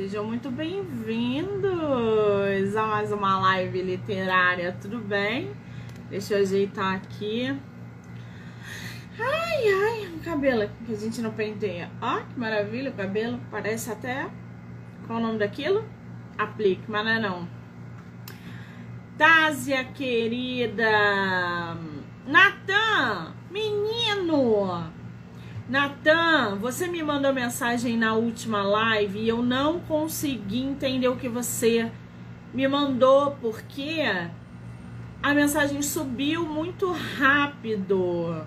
Sejam muito bem-vindos a mais uma live literária, tudo bem? Deixa eu ajeitar aqui. Ai, ai, o cabelo que a gente não penteia. Ó, que maravilha, o cabelo parece até. Qual o nome daquilo? Aplique, mas não é não. Tásia, querida. Natan, menino. Natan, você me mandou mensagem na última live e eu não consegui entender o que você me mandou porque a mensagem subiu muito rápido.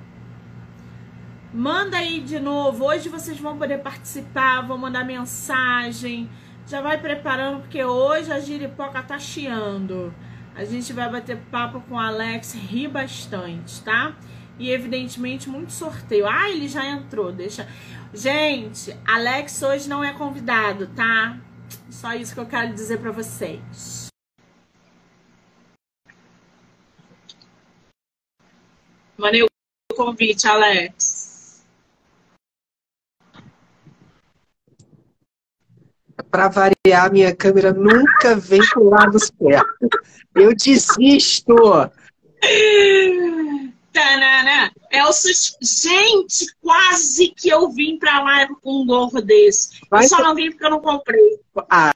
Manda aí de novo. Hoje vocês vão poder participar, vão mandar mensagem. Já vai preparando porque hoje a giripoca tá chiando. A gente vai bater papo com o Alex, ri bastante, tá? E evidentemente muito sorteio. Ah, ele já entrou, deixa. Gente, Alex hoje não é convidado, tá? Só isso que eu quero dizer para vocês. Mandei o convite, Alex. Para variar, minha câmera nunca vem pro lado certo. Eu desisto. Tanana. É o sus... Gente, quase que eu vim pra lá com um gorro desse. Vai eu só não vim porque eu não comprei. Ah,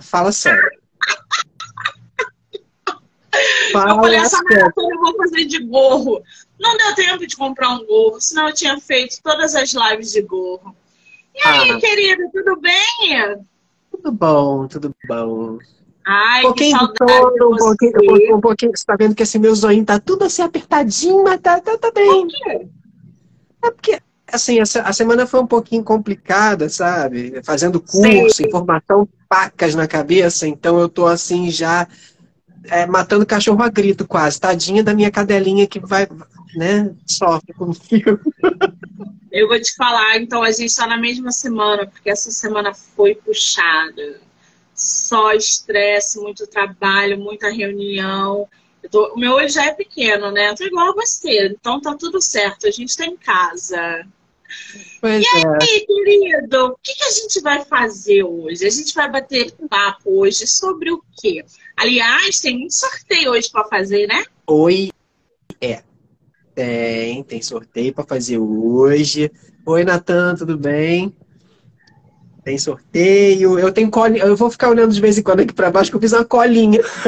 fala sério. fala eu falei, essa maratona eu vou fazer de gorro. Não deu tempo de comprar um gorro, senão eu tinha feito todas as lives de gorro. E aí, ah. querida, tudo bem? Tudo bom, tudo bom. Ai, um pouquinho de todo, um pouquinho, um pouquinho, você tá vendo que esse meu zoinho tá tudo assim apertadinho, mas tá, tá, tá bem. Por quê? É porque, assim, a, a semana foi um pouquinho complicada, sabe? Fazendo curso, Sim. informação pacas na cabeça, então eu tô assim já é, matando cachorro a grito quase. Tadinha da minha cadelinha que vai, né, sofre comigo. Eu vou te falar, então a gente tá na mesma semana, porque essa semana foi puxada só estresse, muito trabalho, muita reunião. Tô, o meu olho já é pequeno, né? Eu tô igual a você, então tá tudo certo, a gente tá em casa. Pois e aí, é. querido, o que, que, a gente vai fazer hoje? A gente vai bater papo hoje sobre o quê? Aliás, tem muito sorteio hoje para fazer, né? Oi, é. Tem, tem sorteio para fazer hoje. Oi, Natan, tudo bem? Tem sorteio. Eu tenho colinha. Eu vou ficar olhando de vez em quando aqui para baixo que eu fiz uma colinha.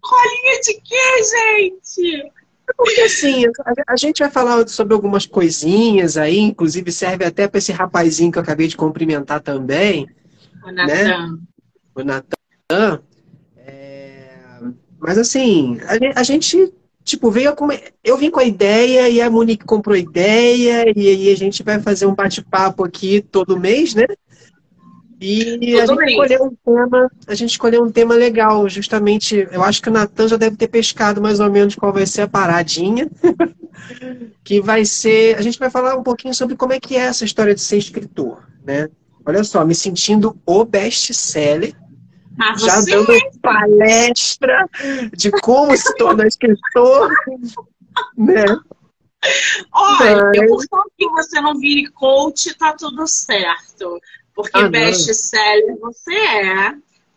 colinha de quê, gente? Porque assim, a, gente vai falar sobre algumas coisinhas aí, inclusive serve até para esse rapazinho que eu acabei de cumprimentar também. O Natan. Né? O Natan. É... Mas assim, a gente tipo, veio com... eu vim com a ideia e a Monique comprou a ideia e aí a gente vai fazer um bate-papo aqui todo mês, né? E a gente, escolheu um tema, a gente escolheu um tema legal, justamente, eu acho que o Natan já deve ter pescado mais ou menos qual vai ser a paradinha, que vai ser, a gente vai falar um pouquinho sobre como é que é essa história de ser escritor, né? Olha só, me sentindo o best-seller, ah, já dando palestra de como se tornar escritor, né? Olha, Mas... eu que você não vire coach, tá tudo certo. Porque ah, best-seller você é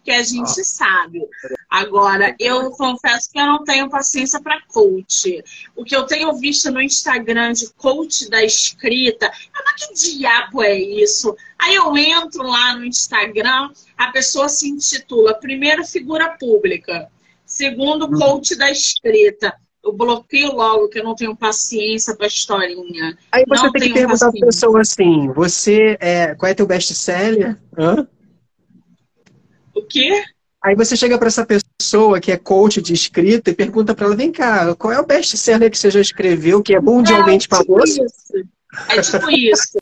que a gente ah. sabe. Agora, eu confesso que eu não tenho paciência para coach. O que eu tenho visto no Instagram de coach da escrita, mas que diabo é isso? Aí eu entro lá no Instagram, a pessoa se intitula primeiro figura pública, segundo uhum. coach da escrita. Eu bloqueio logo que eu não tenho paciência para historinha. Aí você não tem que perguntar para a pessoa assim: você é, qual é teu best-seller? Hã? Quê? Aí você chega para essa pessoa que é coach de escrita e pergunta para ela: vem cá, qual é o best-seller que você já escreveu que é mundialmente é, tipo famoso? É tipo isso.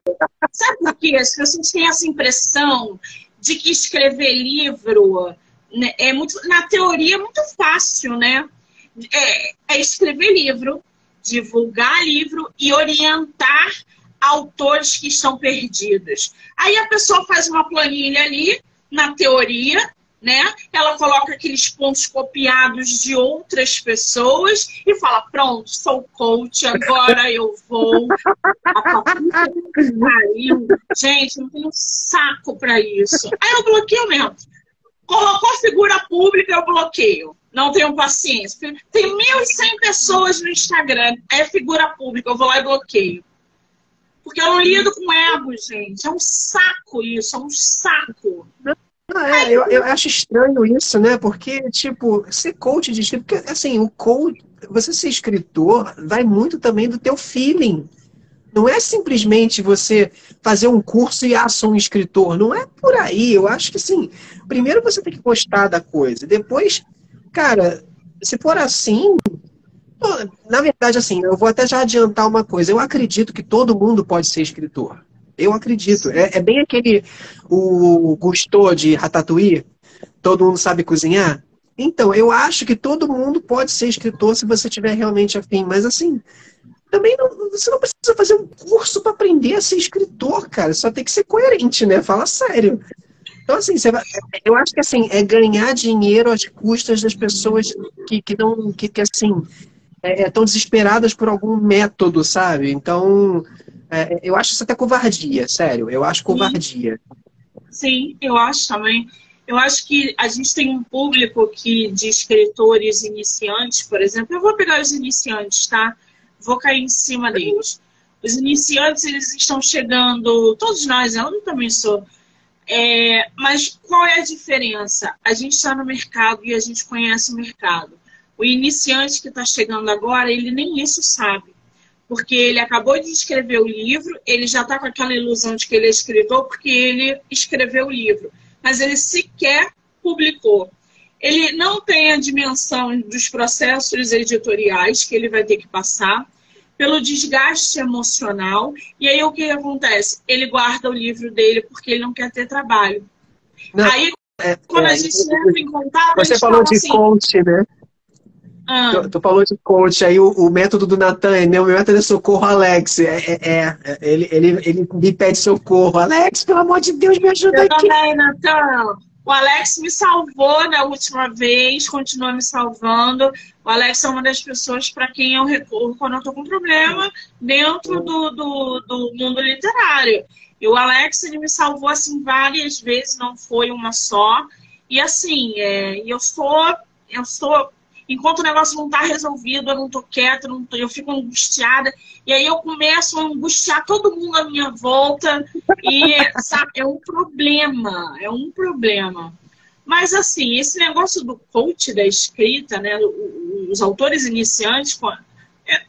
Sabe por quê? As pessoas têm essa impressão de que escrever livro né, é muito, na teoria, é muito fácil, né? É, é escrever livro, divulgar livro e orientar autores que estão perdidos. Aí a pessoa faz uma planilha ali na teoria, né? Ela coloca aqueles pontos copiados de outras pessoas e fala: pronto, sou coach, agora eu vou. Pariu. Gente, não tenho saco para isso. Aí eu bloqueio mesmo. Colocou figura pública, eu bloqueio. Não tenho paciência. Tem 1.100 pessoas no Instagram, é figura pública, eu vou lá e bloqueio. Porque eu não lido com ego, gente. É um saco isso, é um saco. Ah, é, eu, eu acho estranho isso, né? Porque, tipo, ser coach de escrita, porque, assim, o coach, você ser escritor, vai muito também do teu feeling. Não é simplesmente você fazer um curso e ah, sou um escritor. Não é por aí. Eu acho que, assim, primeiro você tem que gostar da coisa. Depois, cara, se for assim, na verdade, assim, eu vou até já adiantar uma coisa. Eu acredito que todo mundo pode ser escritor. Eu acredito. É, é bem aquele. O gostou de Ratatouille? Todo mundo sabe cozinhar? Então, eu acho que todo mundo pode ser escritor se você tiver realmente afim. Mas, assim, também não, você não precisa fazer um curso para aprender a ser escritor, cara. Só tem que ser coerente, né? Fala sério. Então, assim, vai, eu acho que assim, é ganhar dinheiro às custas das pessoas que, que não. que, que assim. Estão é, é desesperadas por algum método, sabe? Então, é, eu acho isso até covardia, sério. Eu acho covardia. Sim, eu acho também. Eu acho que a gente tem um público que de escritores iniciantes, por exemplo. Eu vou pegar os iniciantes, tá? Vou cair em cima deles. Os iniciantes, eles estão chegando, todos nós, eu também sou. É, mas qual é a diferença? A gente está no mercado e a gente conhece o mercado. O iniciante que está chegando agora, ele nem isso sabe porque ele acabou de escrever o livro, ele já está com aquela ilusão de que ele é escritor porque ele escreveu o livro, mas ele sequer publicou. Ele não tem a dimensão dos processos editoriais que ele vai ter que passar, pelo desgaste emocional, e aí o que acontece? Ele guarda o livro dele porque ele não quer ter trabalho. Não, aí, é, quando é, a gente entra em contato. Você falou de assim, coach, né? Ah. Tu, tu, falou de coach, aí o, o método do Natan é meu método é socorro, Alex. É, é, é, ele, ele, ele me pede socorro. Alex, pelo amor de Deus, me ajuda eu aqui. Também, Natan. O Alex me salvou na última vez, continua me salvando. O Alex é uma das pessoas para quem eu recorro quando eu estou com problema dentro do, do, do, mundo literário. E o Alex ele me salvou assim várias vezes, não foi uma só. E assim, é, eu sou eu sou enquanto o negócio não está resolvido, eu não estou quieta, não tô, eu fico angustiada, e aí eu começo a angustiar todo mundo à minha volta, e sabe, é um problema, é um problema. Mas assim, esse negócio do coach da escrita, né, os autores iniciantes, é,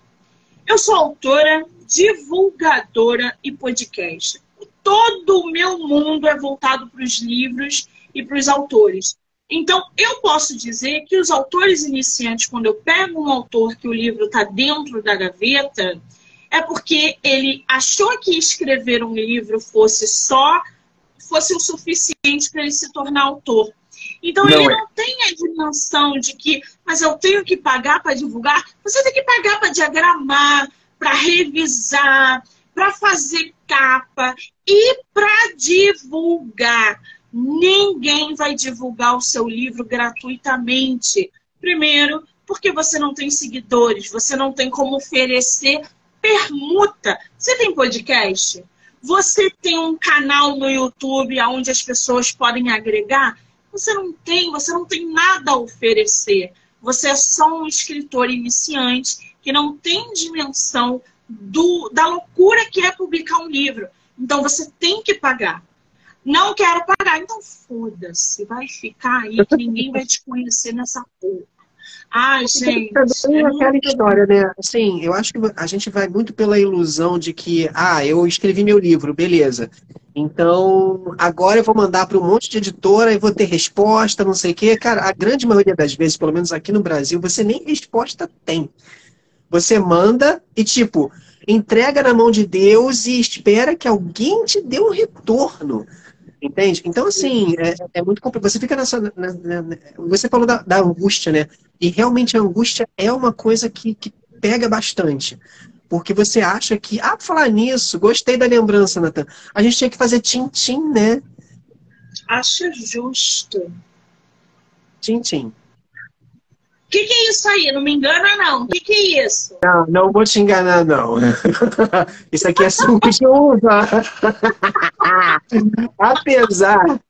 eu sou autora, divulgadora e podcast. Todo o meu mundo é voltado para os livros e para os autores. Então, eu posso dizer que os autores iniciantes, quando eu pego um autor que o livro está dentro da gaveta, é porque ele achou que escrever um livro fosse só fosse o suficiente para ele se tornar autor. Então não ele é. não tem a dimensão de que, mas eu tenho que pagar para divulgar. Você tem que pagar para diagramar, para revisar, para fazer capa e para divulgar. Ninguém vai divulgar o seu livro gratuitamente. Primeiro, porque você não tem seguidores, você não tem como oferecer permuta. Você tem podcast? Você tem um canal no YouTube onde as pessoas podem agregar? Você não tem, você não tem nada a oferecer. Você é só um escritor iniciante que não tem dimensão do, da loucura que é publicar um livro. Então você tem que pagar. Não quero pagar. Então foda-se, vai ficar aí que ninguém vai te conhecer nessa porra. Ai, gente. É aquela história, né? Assim, eu acho que a gente vai muito pela ilusão de que, ah, eu escrevi meu livro, beleza. Então, agora eu vou mandar para um monte de editora e vou ter resposta, não sei o quê. Cara, a grande maioria das vezes, pelo menos aqui no Brasil, você nem resposta tem. Você manda e, tipo, entrega na mão de Deus e espera que alguém te dê um retorno. Entende? Então, assim, é, é muito complicado. Você fica nessa. Na, na, você falou da, da, angústia, né? E realmente a angústia é uma coisa que, que pega bastante. Porque você acha que, ah, falar nisso, gostei da lembrança, Natan. A gente tinha que fazer tim-tim, né? Acho justo. Tintim. O que, que, é isso aí? Não me engana, não. O que, que, é isso? Não, não vou te enganar, não. isso aqui é suco de uva. Apesar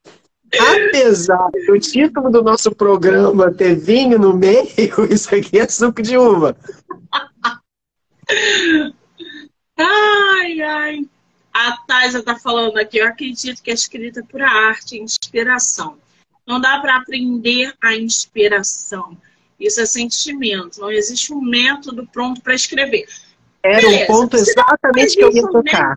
Apesar do título do nosso programa ter vinho no meio, isso aqui é suco de uva. Ai, ai. A Taisa está falando aqui, eu acredito que é escrita por arte, inspiração. Não dá para aprender a inspiração. Isso é sentimento. Não existe um método pronto para escrever. Era Beleza. um ponto exatamente que eu ia tocar.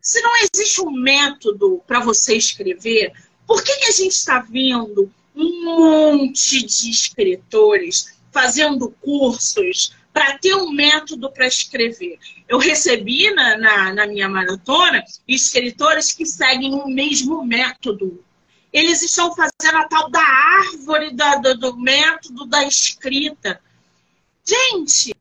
se não existe um método para você escrever, por que, que a gente está vendo um monte de escritores fazendo cursos para ter um método para escrever? Eu recebi na, na, na minha maratona escritores que seguem o mesmo método eles estão fazendo a tal da árvore da, do, do, método da escrita. Gente,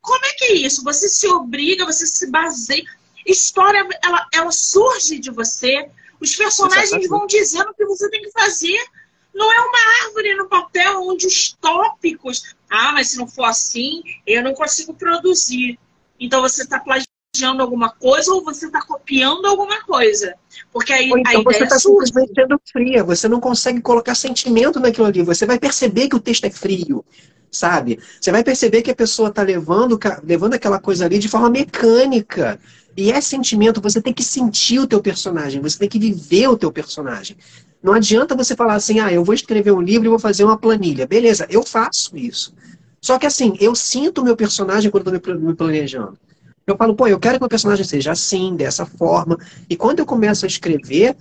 como é que é isso? Você se obriga, você se baseia. História, ela, ela surge de você. Os personagens vão dizendo o que você tem que fazer. Não é uma árvore no papel onde os tópicos. Ah, mas se não for assim, eu não consigo produzir. Então você está plagiando alguma coisa ou você está copiando alguma coisa. Porque aí ou então a você está simplesmente sendo fria. Você não consegue colocar sentimento naquilo ali. Você vai perceber que o texto é frio sabe? Você vai perceber que a pessoa está levando, levando aquela coisa ali de forma mecânica. E é sentimento, você tem que sentir o teu personagem, você tem que viver o teu personagem. Não adianta você falar assim, ah, eu vou escrever um livro e vou fazer uma planilha. Beleza, eu faço isso. Só que assim, eu sinto o meu personagem quando estou me planejando. Eu falo, pô, eu quero que o personagem seja assim, dessa forma. E quando eu começo a escrever,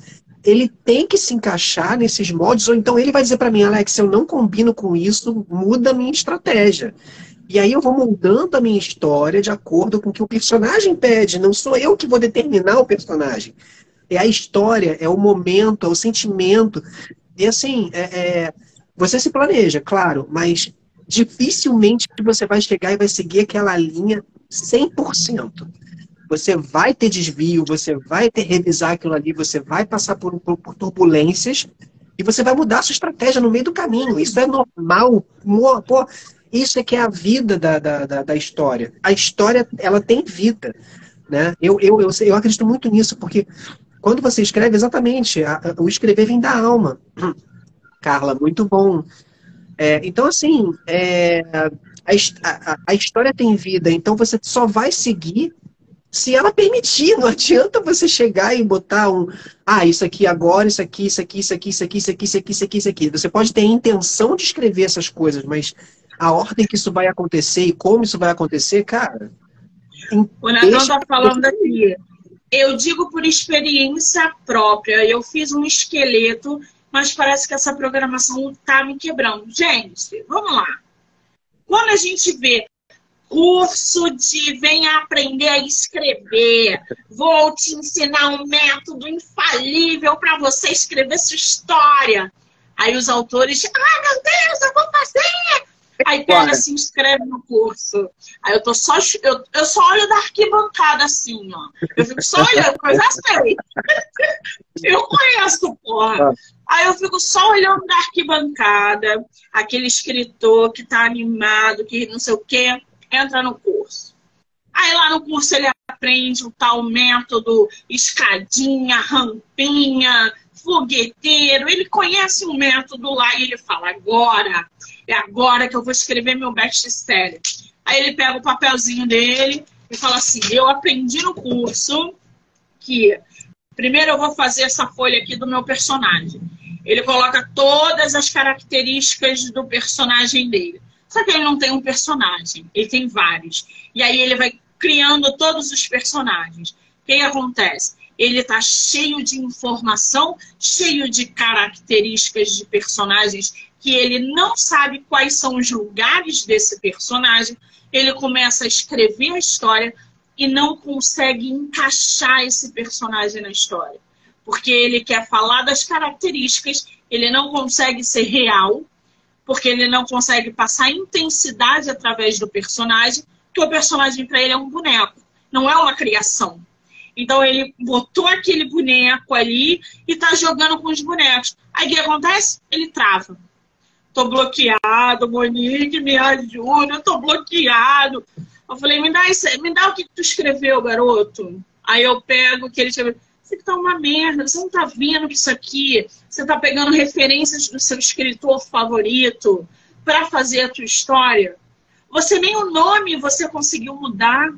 ele tem que se encaixar nesses moldes, ou então ele vai dizer para mim, Alex, eu não combino com isso, muda a minha estratégia. E aí eu vou moldando a minha história de acordo com o que o personagem pede. Não sou eu que vou determinar o personagem. É a história, é o momento, é o sentimento. E assim, é, é, você se planeja, claro, mas dificilmente você vai chegar e vai seguir aquela linha 100%. Você vai ter desvio, você vai ter revisar aquilo ali, você vai passar por, por, por turbulências e você vai mudar a sua estratégia no meio do caminho. Isso é normal. Pô, isso é que é a vida da, da, da, da história. A história, ela tem vida. Né? Eu, eu, eu, eu acredito muito nisso, porque quando você escreve, exatamente, a, a, o escrever vem da alma. Carla, muito bom. É, então, assim, é, a, a, história tem vida, então você só vai seguir se ela permitir. Não adianta você chegar e botar um. Ah, isso aqui agora, isso aqui, isso aqui, isso aqui, isso aqui, isso aqui, isso aqui, isso aqui, isso aqui. Você pode ter a intenção de escrever essas coisas, mas a ordem que isso vai acontecer e como isso vai acontecer, cara. O Natan está falando aqui. Eu digo por experiência própria. Eu fiz um esqueleto, mas parece que essa programação está me quebrando. Gente, vamos lá. Quando a gente vê curso de venha aprender a escrever, vou te ensinar um método infalível para você escrever sua história. Aí os autores, ah, meu Deus, eu vou fazer! Aí pega, se inscreve no curso. Aí eu tô só. Eu, eu só olho da arquibancada assim, ó. Eu fico só olhando, já sei. eu conheço, porra. Ah. Aí eu fico só olhando da arquibancada, aquele escritor que tá animado, que não sei o quê, entra no curso. Aí lá no curso ele aprende o tal método escadinha, rampinha, fogueteiro. Ele conhece um método lá e ele fala: agora é agora que eu vou escrever meu best-seller. Aí ele pega o papelzinho dele e fala assim: Eu aprendi no curso que primeiro eu vou fazer essa folha aqui do meu personagem. Ele coloca todas as características do personagem dele. Só que ele não tem um personagem, ele tem vários. E aí ele vai criando todos os personagens. O que acontece? Ele está cheio de informação, cheio de características de personagens que ele não sabe quais são os lugares desse personagem, ele começa a escrever a história e não consegue encaixar esse personagem na história. Porque ele quer falar das características, ele não consegue ser real, porque ele não consegue passar intensidade através do personagem, porque o personagem para ele é um boneco, não é uma criação. Então ele botou aquele boneco ali e está jogando com os bonecos. Aí o que acontece? Ele trava tô bloqueado, Monique, me ajuda, eu tô bloqueado. Eu falei, me dá, isso, me dá o que tu escreveu, garoto. Aí eu pego o que ele escreveu. Isso aqui tá uma merda, você não tá vendo que isso aqui, você tá pegando referências do seu escritor favorito para fazer a tua história. Você nem o nome você conseguiu mudar.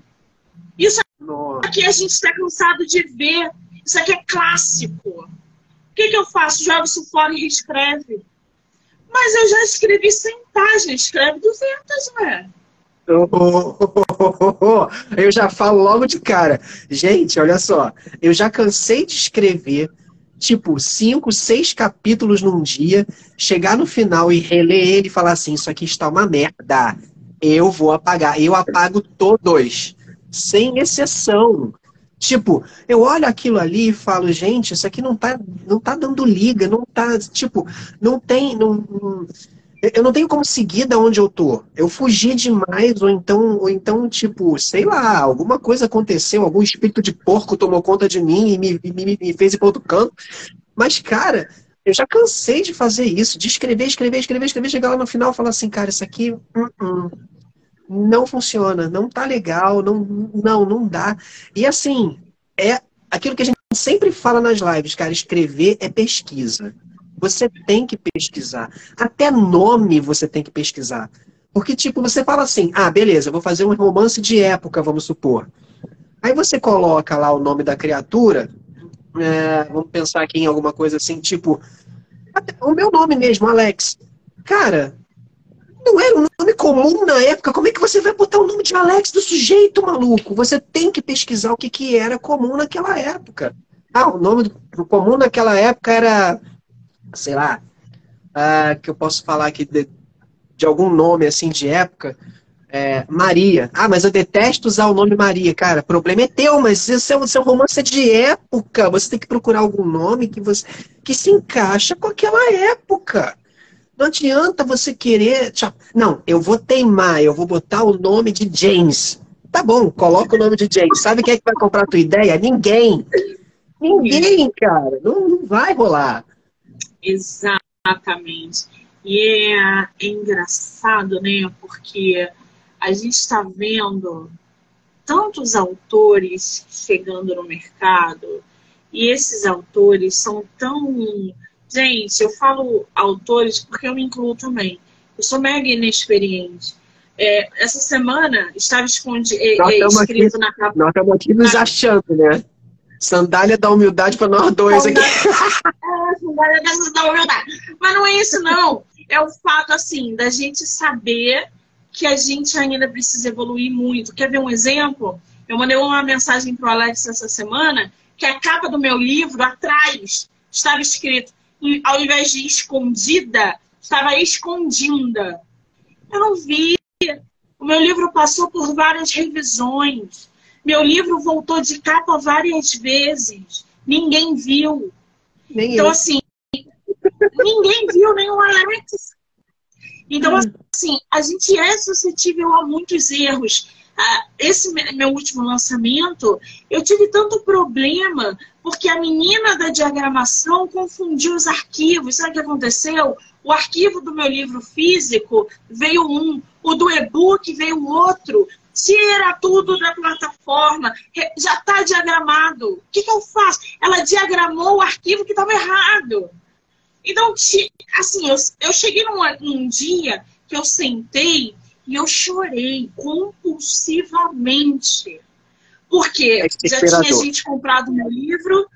Isso aqui a gente está cansado de ver. Isso aqui é clássico. O que, que eu faço? Jogo isso fora e reescreve. Mas eu já escrevi 100 páginas, escreve 200, ué. Eu já falo logo de cara. Gente, olha só. Eu já cansei de escrever, tipo, cinco, seis capítulos num dia, chegar no final e reler ele e falar assim: Isso aqui está uma merda. Eu vou apagar. Eu apago todos, sem exceção. Tipo, eu olho aquilo ali e falo, gente, isso aqui não tá, não tá dando liga, não tá, tipo, não tem, não, não eu não tenho como seguir da onde eu tô. Eu fugi demais, ou então, ou então, tipo, sei lá, alguma coisa aconteceu, algum espírito de porco tomou conta de mim e me, me, me fez ir para outro canto. Mas, cara, eu já cansei de fazer isso, de escrever, escrever, escrever, escrever, chegar lá no final e falar assim, cara, isso aqui uh -uh, não funciona, não tá legal, não, não, não dá. E assim, é aquilo que a gente sempre fala nas lives, cara, escrever é pesquisa. Você tem que pesquisar. Até nome você tem que pesquisar. Porque, tipo, você fala assim, ah, beleza, vou fazer um romance de época, vamos supor. Aí você coloca lá o nome da criatura, é, vamos pensar aqui em alguma coisa assim, tipo, o meu nome mesmo, Alex. Cara, não era um nome comum na época. Como é que você vai botar o nome de Alex do sujeito, maluco? Você tem que pesquisar o que, que era comum naquela época. Ah, o nome do comum naquela época era sei lá, uh, que eu posso falar aqui de, de, algum nome assim de época. É, Maria. Ah, mas eu detesto usar o nome Maria, cara. Problema é teu, mas seu, é seu romance é de época. Você tem que procurar algum nome que, você, que se encaixa com aquela época. Não adianta você querer. Não, eu vou teimar, eu vou botar o nome de James. Tá bom, coloca o nome de James. Sabe quem é que vai comprar a tua ideia? Ninguém. Ninguém, cara. Não, não vai rolar. Exatamente. E é, é engraçado, né? Porque a gente está vendo tantos autores chegando no mercado e esses autores são tão. Gente, eu falo autores porque eu me incluo também. Eu sou mega inexperiente. É, essa semana estava escondido, é, escrito aqui, na capa. Nós estamos aqui nos achando, né? Sandália da humildade para nós dois aqui. É, sandália da humildade. Mas não é isso, não. É o fato, assim, da gente saber que a gente ainda precisa evoluir muito. Quer ver um exemplo? Eu mandei uma mensagem para o Alex essa semana que a capa do meu livro, atrás, estava escrito, ao invés de escondida, estava escondida. Eu não vi. O meu livro passou por várias revisões. Meu livro voltou de capa várias vezes. Ninguém viu. Nem então, eu. assim, ninguém viu, o Alex. Então, hum. assim, a gente é suscetível a muitos erros. Ah, esse meu último lançamento, eu tive tanto problema porque a menina da diagramação confundiu os arquivos. Sabe o que aconteceu? O arquivo do meu livro físico veio um, o do e-book veio outro tira tudo da plataforma, já está diagramado. O que, que, eu faço? Ela diagramou o arquivo que estava errado. Então, assim, eu, cheguei num dia que eu sentei e eu chorei compulsivamente. Porque é já tinha gente comprado meu livro,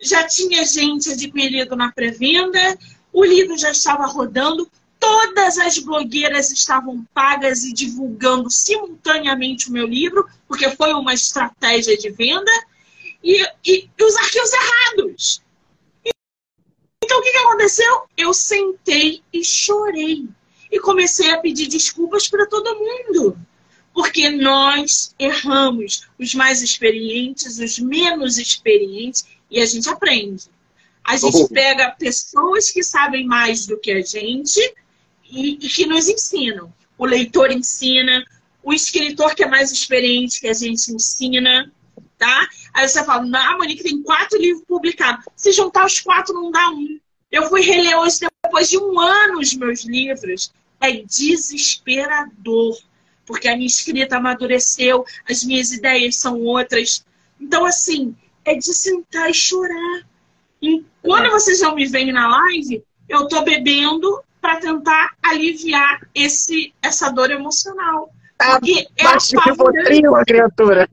já tinha gente adquirido na pré-venda, o livro já estava rodando, Todas as blogueiras estavam pagas e divulgando simultaneamente o meu livro, porque foi uma estratégia de venda, e, e, e os arquivos errados. Então, o que, que aconteceu? Eu sentei e chorei. E comecei a pedir desculpas para todo mundo. Porque nós erramos, os mais experientes, os menos experientes, e a gente aprende. A gente pega pessoas que sabem mais do que a gente e, e que nos ensinam. O leitor ensina, o escritor que é mais experiente que a gente ensina, tá? Aí você fala, ah, Monique, tem quatro livros publicados. Se juntar os quatro, não dá um. Eu fui reler hoje depois de um ano os meus livros, é desesperador, porque a minha escrita amadureceu, as minhas ideias são outras. Então, assim, é de sentar e chorar. E quando é. vocês não me veem na live, eu tô bebendo para tentar aliviar esse, essa dor emocional. Ah, porque é a Rivotril, a criatura.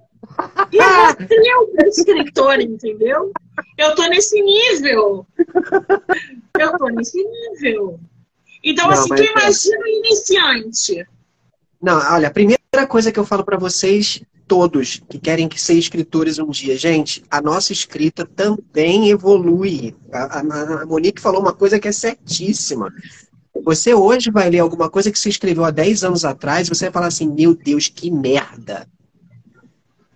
Rivotril para escritor, entendeu? Eu tô nesse nível. Nesse nível. Então, não, assim, tu é. imagina o iniciante. Não, olha, a primeira coisa que eu falo para vocês, todos que querem ser escritores um dia, gente, a nossa escrita também evolui. A, a, a Monique falou uma coisa que é certíssima. Você hoje vai ler alguma coisa que você escreveu há 10 anos atrás, você vai falar assim, meu Deus, que merda.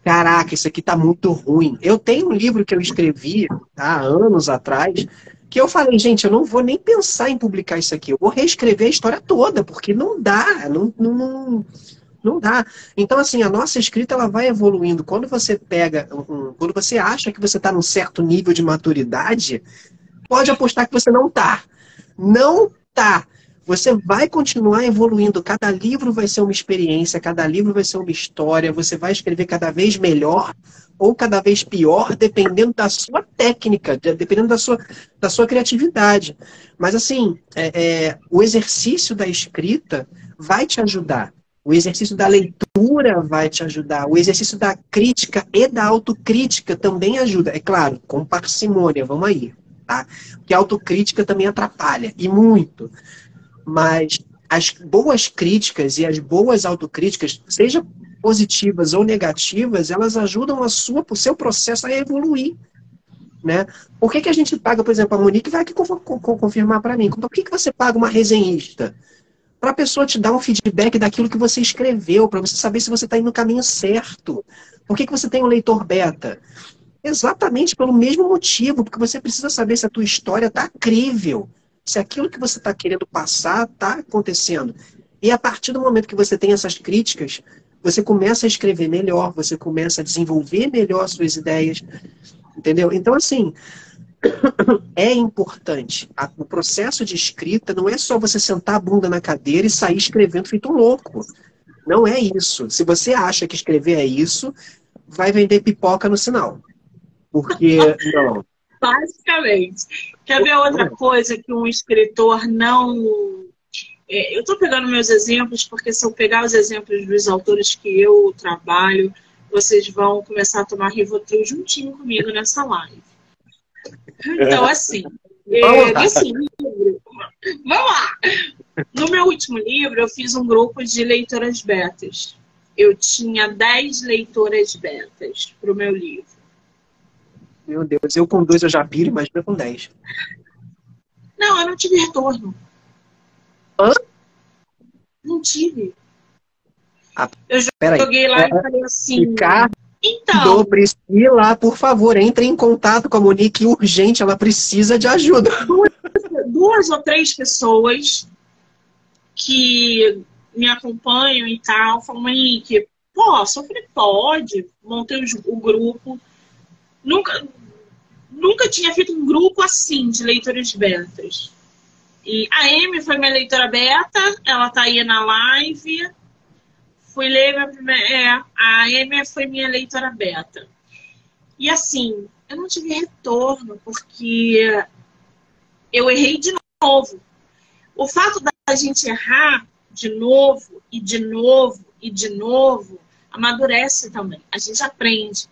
Caraca, isso aqui tá muito ruim. Eu tenho um livro que eu escrevi há anos atrás, que eu falei, gente, eu não vou nem pensar em publicar isso aqui. Eu vou reescrever a história toda, porque não dá, não, não, não dá. Então, assim, a nossa escrita ela vai evoluindo. Quando você pega, quando você acha que você está num certo nível de maturidade, pode apostar que você não está. Não tá. Você vai continuar evoluindo. Cada livro vai ser uma experiência, cada livro vai ser uma história. Você vai escrever cada vez melhor ou cada vez pior, dependendo da sua técnica, dependendo da sua, da sua criatividade. Mas, assim, é, é, o exercício da escrita vai te ajudar. O exercício da leitura vai te ajudar. O exercício da crítica e da autocrítica também ajuda. É claro, com parcimônia, vamos aí tá? Porque a autocrítica também atrapalha, e muito. Mas as boas críticas e as boas autocríticas, seja positivas ou negativas, elas ajudam a sua, o seu processo a evoluir. Né? Por que, que a gente paga, por exemplo, a Monique vai aqui confirmar para mim, por que, que você paga uma resenhista? Para a pessoa te dar um feedback daquilo que você escreveu, para você saber se você está indo no caminho certo. Por que, que você tem um leitor beta? Exatamente pelo mesmo motivo, porque você precisa saber se a tua história está crível, se aquilo que você está querendo passar está acontecendo. E a partir do momento que você tem essas críticas, você começa a escrever melhor, você começa a desenvolver melhor suas ideias, entendeu? Então, assim, é importante. O processo de escrita não é só você sentar a bunda na cadeira e sair escrevendo feito um louco. Não é isso. Se você acha que escrever é isso, vai vender pipoca no sinal. Porque, não. Basicamente. Quer ver outra coisa que um escritor não. É, eu estou pegando meus exemplos, porque se eu pegar os exemplos dos autores que eu trabalho, vocês vão começar a tomar Rivotril juntinho comigo nessa live. Então, assim, é, nesse livro. Vamos lá! No meu último livro, eu fiz um grupo de leitoras betas. Eu tinha 10 leitoras betas para o meu livro. Meu Deus, eu com dois eu já piro, imagina com dez. Não, eu não tive retorno. Hã? Não tive. Ah, eu joguei lá e falei assim. Ficar então. Priscila, por favor, entre em contato com a Monique urgente, ela precisa de ajuda. Duas, duas ou três pessoas que me acompanham e tal, falam, Monique, posso? Eu falei, pode. Montei o grupo. Nunca, nunca tinha feito um grupo assim de leitores betas. E a Amy foi minha leitora beta, ela tá aí na live. Fui ler minha primeira. É, a Amy foi minha leitora beta. E assim, eu não tive retorno, porque eu errei de novo. O fato da gente errar de novo e de novo e de novo amadurece também. A gente aprende.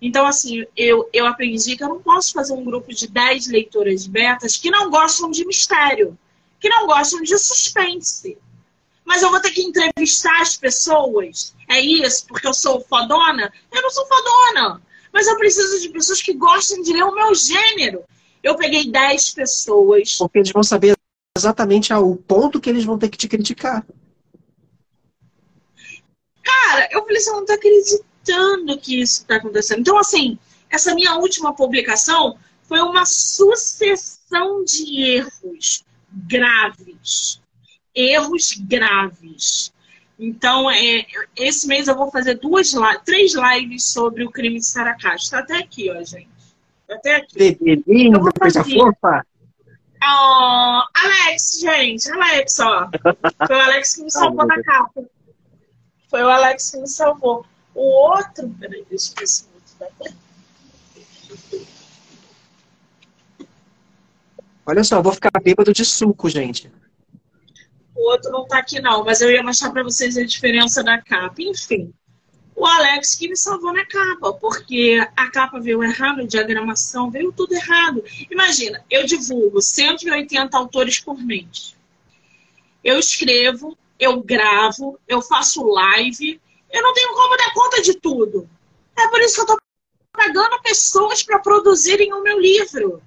Então, assim, eu, eu aprendi que eu não posso fazer um grupo de 10 leitoras betas que não gostam de mistério, que não gostam de suspense. Mas eu vou ter que entrevistar as pessoas. É isso, porque eu sou fodona? Eu não sou fodona. Mas eu preciso de pessoas que gostem de ler o meu gênero. Eu peguei 10 pessoas. Porque eles vão saber exatamente o ponto que eles vão ter que te criticar. Cara, eu falei assim, eu não tô acreditando acreditando que isso está acontecendo. Então, assim, essa minha última publicação foi uma sucessão de erros graves. Erros graves. Então, é, esse mês eu vou fazer duas, três lives sobre o crime de Saracate. Está até aqui, ó, gente. Tá até aqui. Bebelinho, coisa fofa. Oh, Alex, gente, Alex, ó. Foi o Alex que me salvou na capa. Foi o Alex que me salvou. O outro. Peraí, deixa eu ver se o outro dá Olha só, eu vou ficar bêbado de suco, gente. O outro não tá aqui, não, mas eu ia mostrar para vocês a diferença da capa. Enfim, o Alex que me salvou na capa, porque a capa veio errada, a diagramação veio tudo errado. Imagina, eu divulgo 180 autores por mês. Eu escrevo, eu gravo, eu faço live, eu não tenho como dar conta de tudo. É por isso que eu estou pagando pessoas para produzirem o meu livro.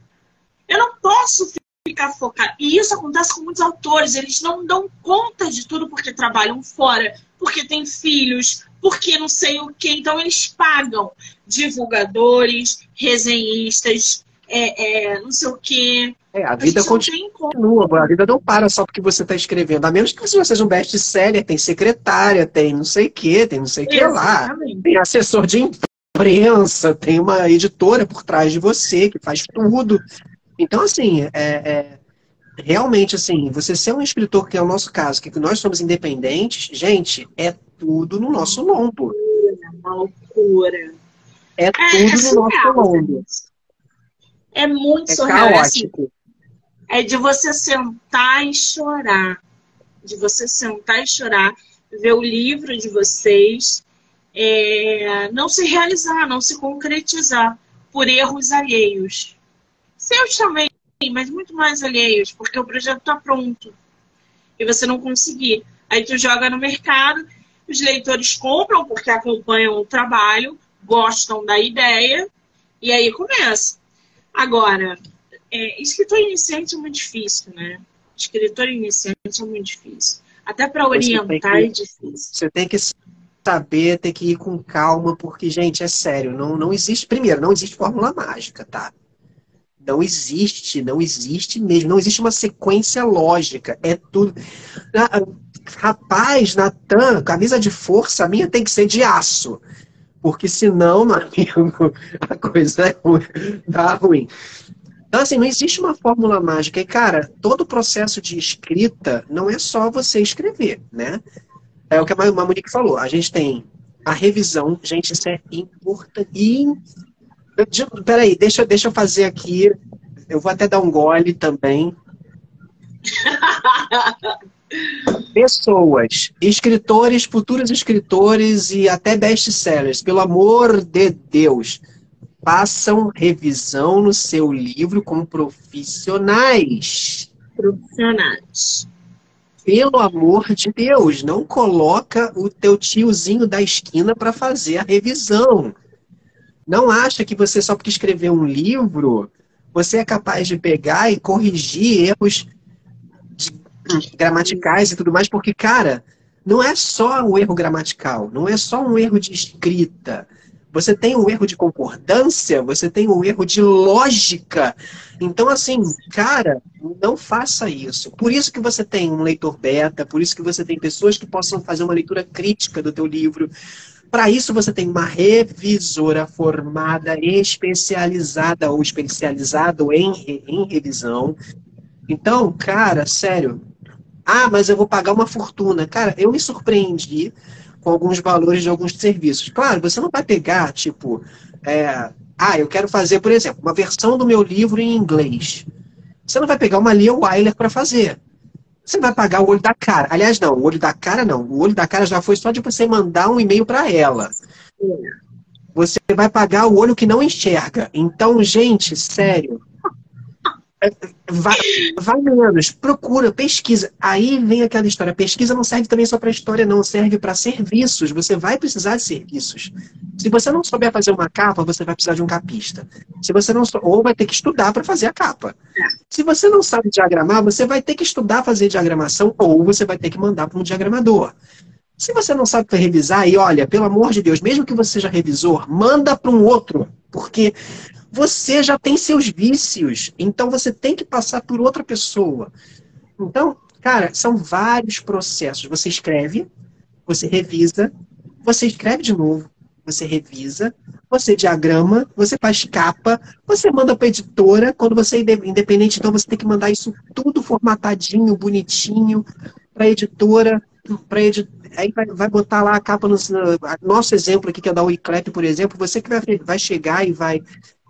Eu não posso ficar focado. E isso acontece com muitos autores. Eles não dão conta de tudo porque trabalham fora, porque têm filhos, porque não sei o que. Então eles pagam divulgadores, resenhistas, é, é, não sei o que. É, a vida a continua, a vida não para só porque você está escrevendo. A menos que você seja um best-seller, tem secretária, tem não sei o que, tem não sei o que lá. Tem assessor de imprensa, tem uma editora por trás de você que faz tudo. Então, assim, é, é, realmente, assim, você ser um escritor, que é o nosso caso, que nós somos independentes, gente, é tudo no nosso lombo. Uma loucura. É, é tudo no nosso lombo. É muito é surreal. É assim, é de você sentar e chorar. De você sentar e chorar, ver o livro de vocês, é, não se realizar, não se concretizar por erros alheios. Seus também, mas muito mais alheios, porque o projeto está pronto. E você não conseguir. Aí tu joga no mercado, os leitores compram porque acompanham o trabalho, gostam da ideia, e aí começa. Agora, é, escritor iniciante é muito difícil, né? Escritor iniciante é muito difícil. Até para orientar que, é difícil. Você tem que saber, tem que ir com calma, porque, gente, é sério, não, não existe. Primeiro, não existe fórmula mágica, tá? Não existe, não existe mesmo. Não existe uma sequência lógica. É tudo. Rapaz, Natan, camisa de força minha tem que ser de aço. Porque senão, meu amigo, a coisa é ruim, dá ruim. Então, assim, não existe uma fórmula mágica. E, cara, todo o processo de escrita não é só você escrever, né? É o que a Monique falou. A gente tem a revisão. Gente, isso é importante. Peraí, deixa, deixa eu fazer aqui. Eu vou até dar um gole também. Pessoas, escritores, futuros escritores e até best-sellers, pelo amor de Deus, façam revisão no seu livro com profissionais. Profissionais. Pelo amor de Deus, não coloca o teu tiozinho da esquina para fazer a revisão. Não acha que você, só porque escreveu um livro, você é capaz de pegar e corrigir erros gramaticais e tudo mais, porque, cara, não é só um erro gramatical, não é só um erro de escrita. Você tem um erro de concordância, você tem um erro de lógica. Então, assim, cara, não faça isso. Por isso que você tem um leitor beta, por isso que você tem pessoas que possam fazer uma leitura crítica do teu livro, para isso, você tem uma revisora formada, especializada ou especializado em, em revisão. Então, cara, sério. Ah, mas eu vou pagar uma fortuna. Cara, eu me surpreendi com alguns valores de alguns serviços. Claro, você não vai pegar, tipo, é, ah, eu quero fazer, por exemplo, uma versão do meu livro em inglês. Você não vai pegar uma Lia Weiler para fazer. Você vai pagar o olho da cara. Aliás, não, o olho da cara não. O olho da cara já foi só de você mandar um e-mail para ela. Você vai pagar o olho que não enxerga. Então, gente, sério. Vai, vai menos, procura, pesquisa. Aí vem aquela história. Pesquisa não serve também só para história, não. Serve para serviços. Você vai precisar de serviços. Se você não souber fazer uma capa, você vai precisar de um capista. Se você não ou vai ter que estudar para fazer a capa. Se você não sabe diagramar, você vai ter que estudar fazer diagramação ou você vai ter que mandar para um diagramador. Se você não sabe revisar, e olha, pelo amor de Deus, mesmo que você seja revisor, manda para um outro, porque você já tem seus vícios, então você tem que passar por outra pessoa. Então, cara, são vários processos. Você escreve, você revisa, você escreve de novo, você revisa, você diagrama, você faz capa, você manda para editora. Quando você é independente, então você tem que mandar isso tudo formatadinho, bonitinho, para editora, para editora. Aí vai, vai, botar lá a capa no, no, nosso exemplo aqui, que é da Wiclap, por exemplo, você que vai, vai chegar e vai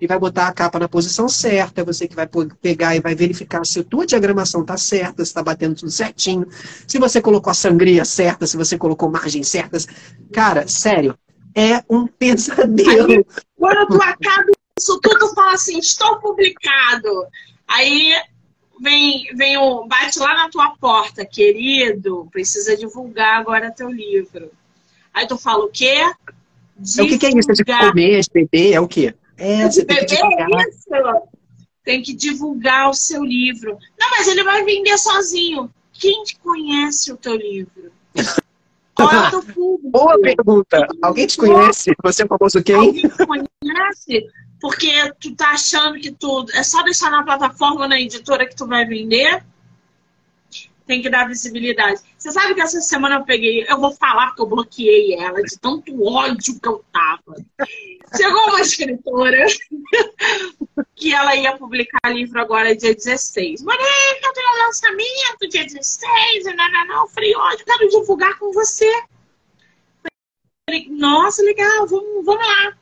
e vai botar a capa na posição certa, é você que vai pegar e vai verificar se a tua diagramação está certa, se está batendo tudo certinho, se você colocou a sangria certa, se você colocou margens certas. Cara, sério, é um pesadelo. Aí, quando tu acaba isso tudo, fala assim, estou publicado. Aí vem, vem o, bate lá na tua porta, querido, precisa divulgar agora teu livro. Aí tu fala o quê? Divulgar. O que, é isso? É de comer, é de beber, é o quê? É, você tem que divulgar. Isso. Tem que divulgar o seu livro. Não, mas ele vai vender sozinho. Quem conhece o teu livro? Boa pergunta. Alguém te conhece? Você é famoso quem? Alguém te conhece? Porque tu tá achando que tudo é só deixar na plataforma na editora que tu vai vender? Tem que dar visibilidade. Você sabe que essa semana eu peguei, eu vou falar porque eu bloqueei ela de tanto ódio que eu tava. Chegou uma escritora que ela ia publicar livro agora dia 16. Mônica, eu tenho um lançamento dia 16, não, não, não. Eu falei, ódio, quero divulgar com você. Falei, nossa, legal, vamos, vamos lá.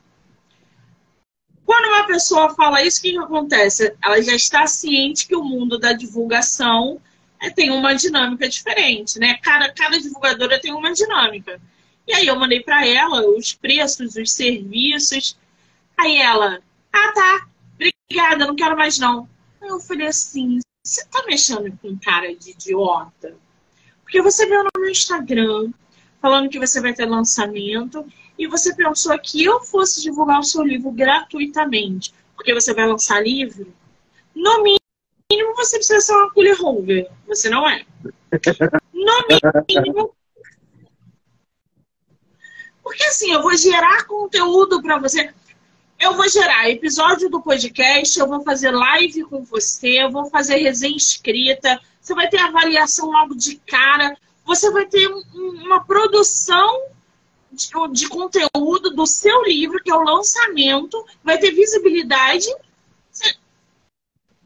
Quando uma pessoa fala isso, o que, que acontece? Ela já está ciente que o mundo da divulgação é, tem uma dinâmica diferente, né? Cada, cada divulgadora tem uma dinâmica. E aí eu mandei para ela os preços, os serviços. Aí ela, ah tá, obrigada, não quero mais não. Aí eu falei assim, você tá mexendo com cara de idiota? Porque você veio no meu Instagram falando que você vai ter lançamento e você pensou que eu fosse divulgar o seu livro gratuitamente, porque você vai lançar livro? No mínimo, você precisa ser uma colher holder. Você não é. No mínimo, porque assim, eu vou gerar conteúdo para você. Eu vou gerar episódio do podcast, eu vou fazer live com você, eu vou fazer resenha escrita, você vai ter avaliação logo de cara, você vai ter um, uma produção de, de, conteúdo do seu livro, que é o lançamento, vai ter visibilidade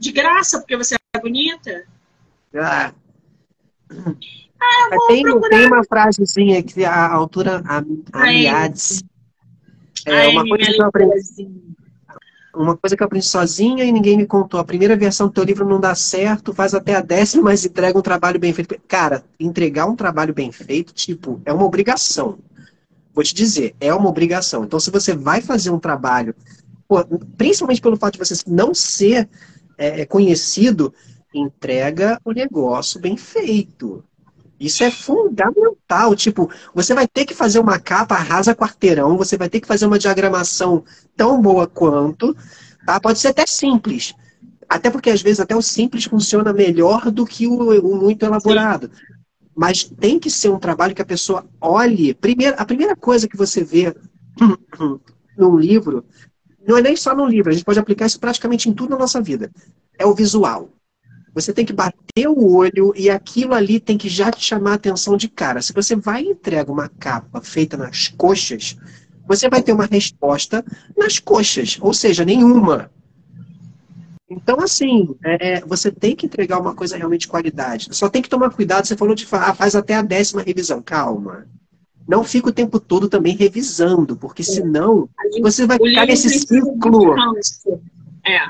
de graça, porque você é bonita. Ah. Ah, tem, tem uma frasezinha que a autora Amiades. É uma coisa que eu aprendi. Uma coisa que eu aprendi sozinha e ninguém me contou. A primeira versão do teu livro não dá certo, faz até a décima, mas entrega um trabalho bem feito. Cara, entregar um trabalho bem feito, tipo, é uma obrigação. Vou te dizer, é uma obrigação. Então, se você vai fazer um trabalho, pô, principalmente pelo fato de você não ser é, conhecido, entrega o negócio bem feito. Isso é fundamental. Tipo, você vai ter que fazer uma capa rasa quarteirão, você vai ter que fazer uma diagramação tão boa quanto, tá? Pode ser até simples. Até porque às vezes até o simples funciona melhor do que o, o muito elaborado. Sim. Mas tem que ser um trabalho que a pessoa olhe. Primeiro, a primeira coisa que você vê num livro, não é nem só no livro, a gente pode aplicar isso praticamente em tudo na nossa vida. É o visual. Você tem que bater o olho e aquilo ali tem que já te chamar a atenção de cara. Se você vai e entrega uma capa feita nas coxas, você vai ter uma resposta nas coxas, ou seja, nenhuma. Então, assim, é, é você tem que entregar uma coisa realmente de qualidade. Só tem que tomar cuidado. Você falou de ah, faz até a décima revisão. Calma. Não fica o tempo todo também revisando, porque senão você vai ficar nesse ciclo. É.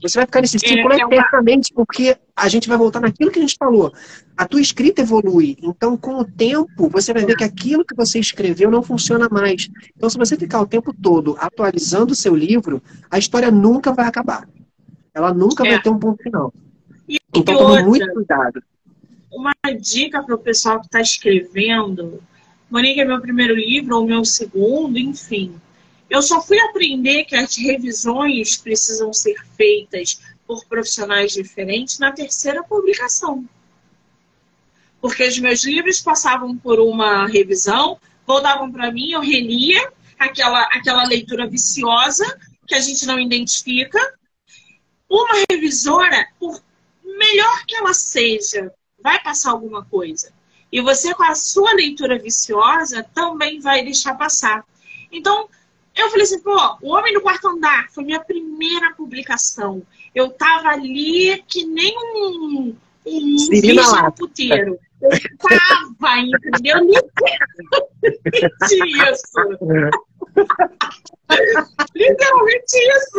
Você vai ficar nesse ciclo é, eternamente, é uma... porque a gente vai voltar naquilo que a gente falou. A tua escrita evolui. Então, com o tempo, você vai ver que aquilo que você escreveu não funciona mais. Então, se você ficar o tempo todo atualizando o seu livro, a história nunca vai acabar. Ela nunca é. vai ter um ponto final. E então, tome muito cuidado. Uma dica para o pessoal que está escrevendo. Monique é meu primeiro livro, ou meu segundo, enfim eu só fui aprender que as revisões precisam ser feitas por profissionais diferentes na terceira publicação. Porque os meus livros passavam por uma revisão, voltavam para mim, eu relia aquela, aquela leitura viciosa que a gente não identifica. Uma revisora, por melhor que ela seja, vai passar alguma coisa. E você, com a sua leitura viciosa, também vai deixar passar. Então, eu falei assim, pô, O Homem do Quarto Andar foi minha primeira publicação. Eu tava ali que nem um, um bicho no puteiro. Eu tava, entendeu? Literalmente isso. Literalmente isso.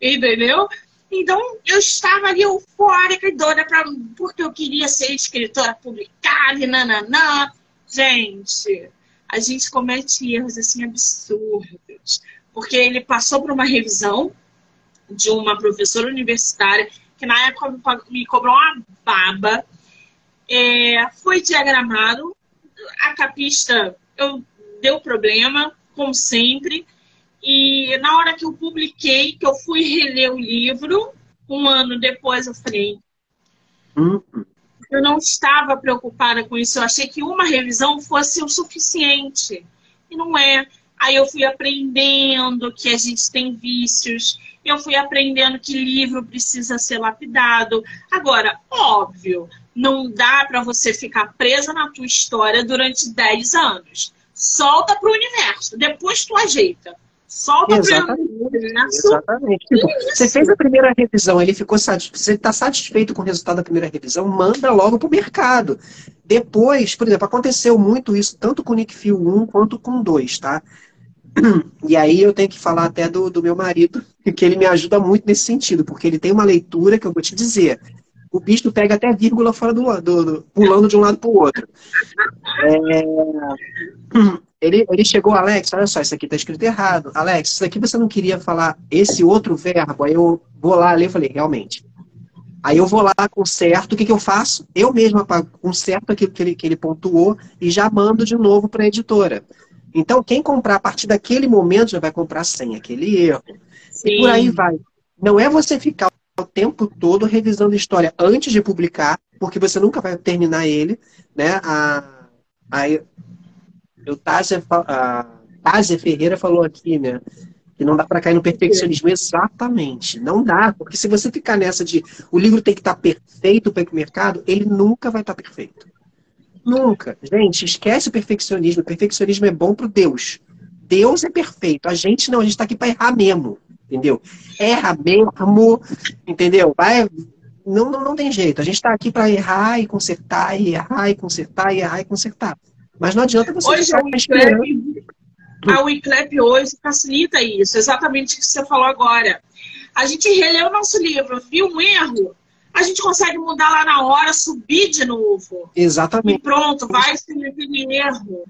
Entendeu? Então, eu estava ali eufórica e doida pra, porque eu queria ser escritora publicada e nananã. Gente, a gente comete erros assim absurdos. Porque ele passou por uma revisão de uma professora universitária que na época me cobrou uma baba. É, foi diagramado, a capista eu, deu problema, como sempre. E na hora que eu publiquei, que eu fui reler o livro, um ano depois eu falei. Uhum. Eu não estava preocupada com isso. Eu achei que uma revisão fosse o suficiente. E não é. Aí eu fui aprendendo que a gente tem vícios. Eu fui aprendendo que livro precisa ser lapidado. Agora, óbvio, não dá para você ficar presa na tua história durante 10 anos. Solta para o universo. Depois tu ajeita. Solta Exatamente. Exatamente. Tipo, você fez a primeira revisão, ele ficou satisfeito, você está satisfeito com o resultado da primeira revisão, manda logo para o mercado. Depois, por exemplo, aconteceu muito isso, tanto com o Nick Fuel 1 quanto com 2, tá? E aí eu tenho que falar até do, do meu marido, que ele me ajuda muito nesse sentido, porque ele tem uma leitura que eu vou te dizer. O bicho pega até vírgula fora do, do, do pulando de um lado para o outro. É, ele, ele chegou, Alex, olha só, isso aqui está escrito errado. Alex, isso aqui você não queria falar esse outro verbo. Aí eu vou lá ler e falei, realmente. Aí eu vou lá, conserto, o que, que eu faço? Eu mesma conserto aquilo que ele, que ele pontuou e já mando de novo para a editora. Então, quem comprar a partir daquele momento já vai comprar sem aquele erro. Sim. E por aí vai. Não é você ficar o tempo todo revisando a história antes de publicar, porque você nunca vai terminar ele, né? A, a, o Tázia, a Ferreira falou aqui, né? Que não dá para cair no perfeccionismo. Exatamente. Não dá. Porque se você ficar nessa de o livro tem que estar tá perfeito para o mercado, ele nunca vai estar tá perfeito. Nunca. Gente, esquece o perfeccionismo. O perfeccionismo é bom para Deus. Deus é perfeito. A gente não, a gente está aqui para errar mesmo. Entendeu? Erra mesmo. Entendeu? Vai. Não, não, não tem jeito. A gente está aqui para errar e consertar, e errar e consertar, e errar e consertar. Mas não adianta você hoje, ficar esperando. A Wiclap hoje facilita isso, exatamente o que você falou agora. A gente releu o nosso livro, viu um erro, a gente consegue mudar lá na hora, subir de novo. Exatamente. E pronto, vai ser aquele erro.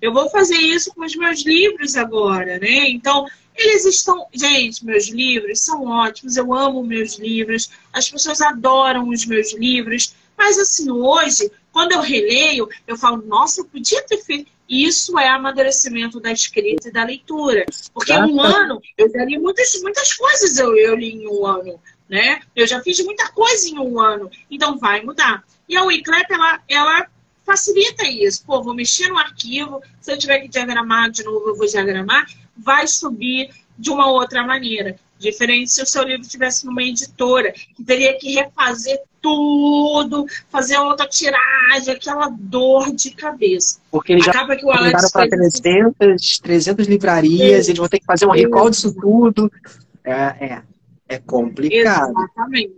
Eu vou fazer isso com os meus livros agora, né? Então, eles estão. Gente, meus livros são ótimos, eu amo meus livros, as pessoas adoram os meus livros. Mas, assim, hoje, quando eu releio, eu falo, nossa, eu podia ter feito. Isso é amadurecimento da escrita e da leitura. Porque um ano, eu já li muitas, muitas coisas, eu, eu li em um ano. Né? Eu já fiz muita coisa em um ano. Então, vai mudar. E a Wiclap, ela, ela facilita isso. Pô, vou mexer no arquivo, se eu tiver que diagramar de novo, eu vou diagramar, vai subir de uma outra maneira. Diferente se o seu livro estivesse numa editora, que teria que refazer tudo, fazer outra tiragem, aquela dor de cabeça. Porque eles Acaba já que o Alex para 300, 300 livrarias, é. eles vão ter que fazer um recall disso tudo. É, é, é complicado. Exatamente.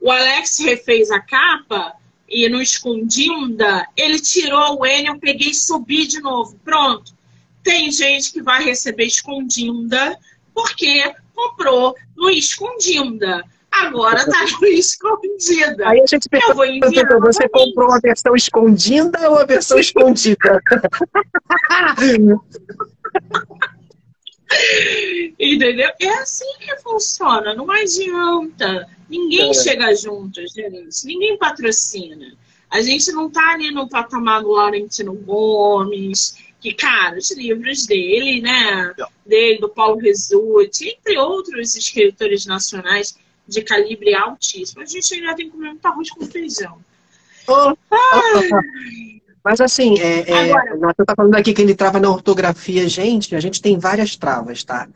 O Alex refez a capa e no Escondinda, ele tirou o N, eu peguei e subi de novo. Pronto. Tem gente que vai receber Escondinda porque comprou no Escondinda. Agora tá no escondida. Aí a gente pergunta, você comprou uma versão escondida ou a versão escondida? Entendeu? É assim que funciona, não adianta. Ninguém é. chega junto, gente. Ninguém patrocina. A gente não tá ali no patamar do Laurentino Gomes, que, cara, os livros dele, né? Dele, do Paulo Resulti, entre outros escritores nacionais de calibre altíssimo. A gente ainda tem que comer muito arroz com feijão. Oh, Mas assim, é, é, Agora, tá falando aqui que ele trava na ortografia. Gente, a gente tem várias travas, tá?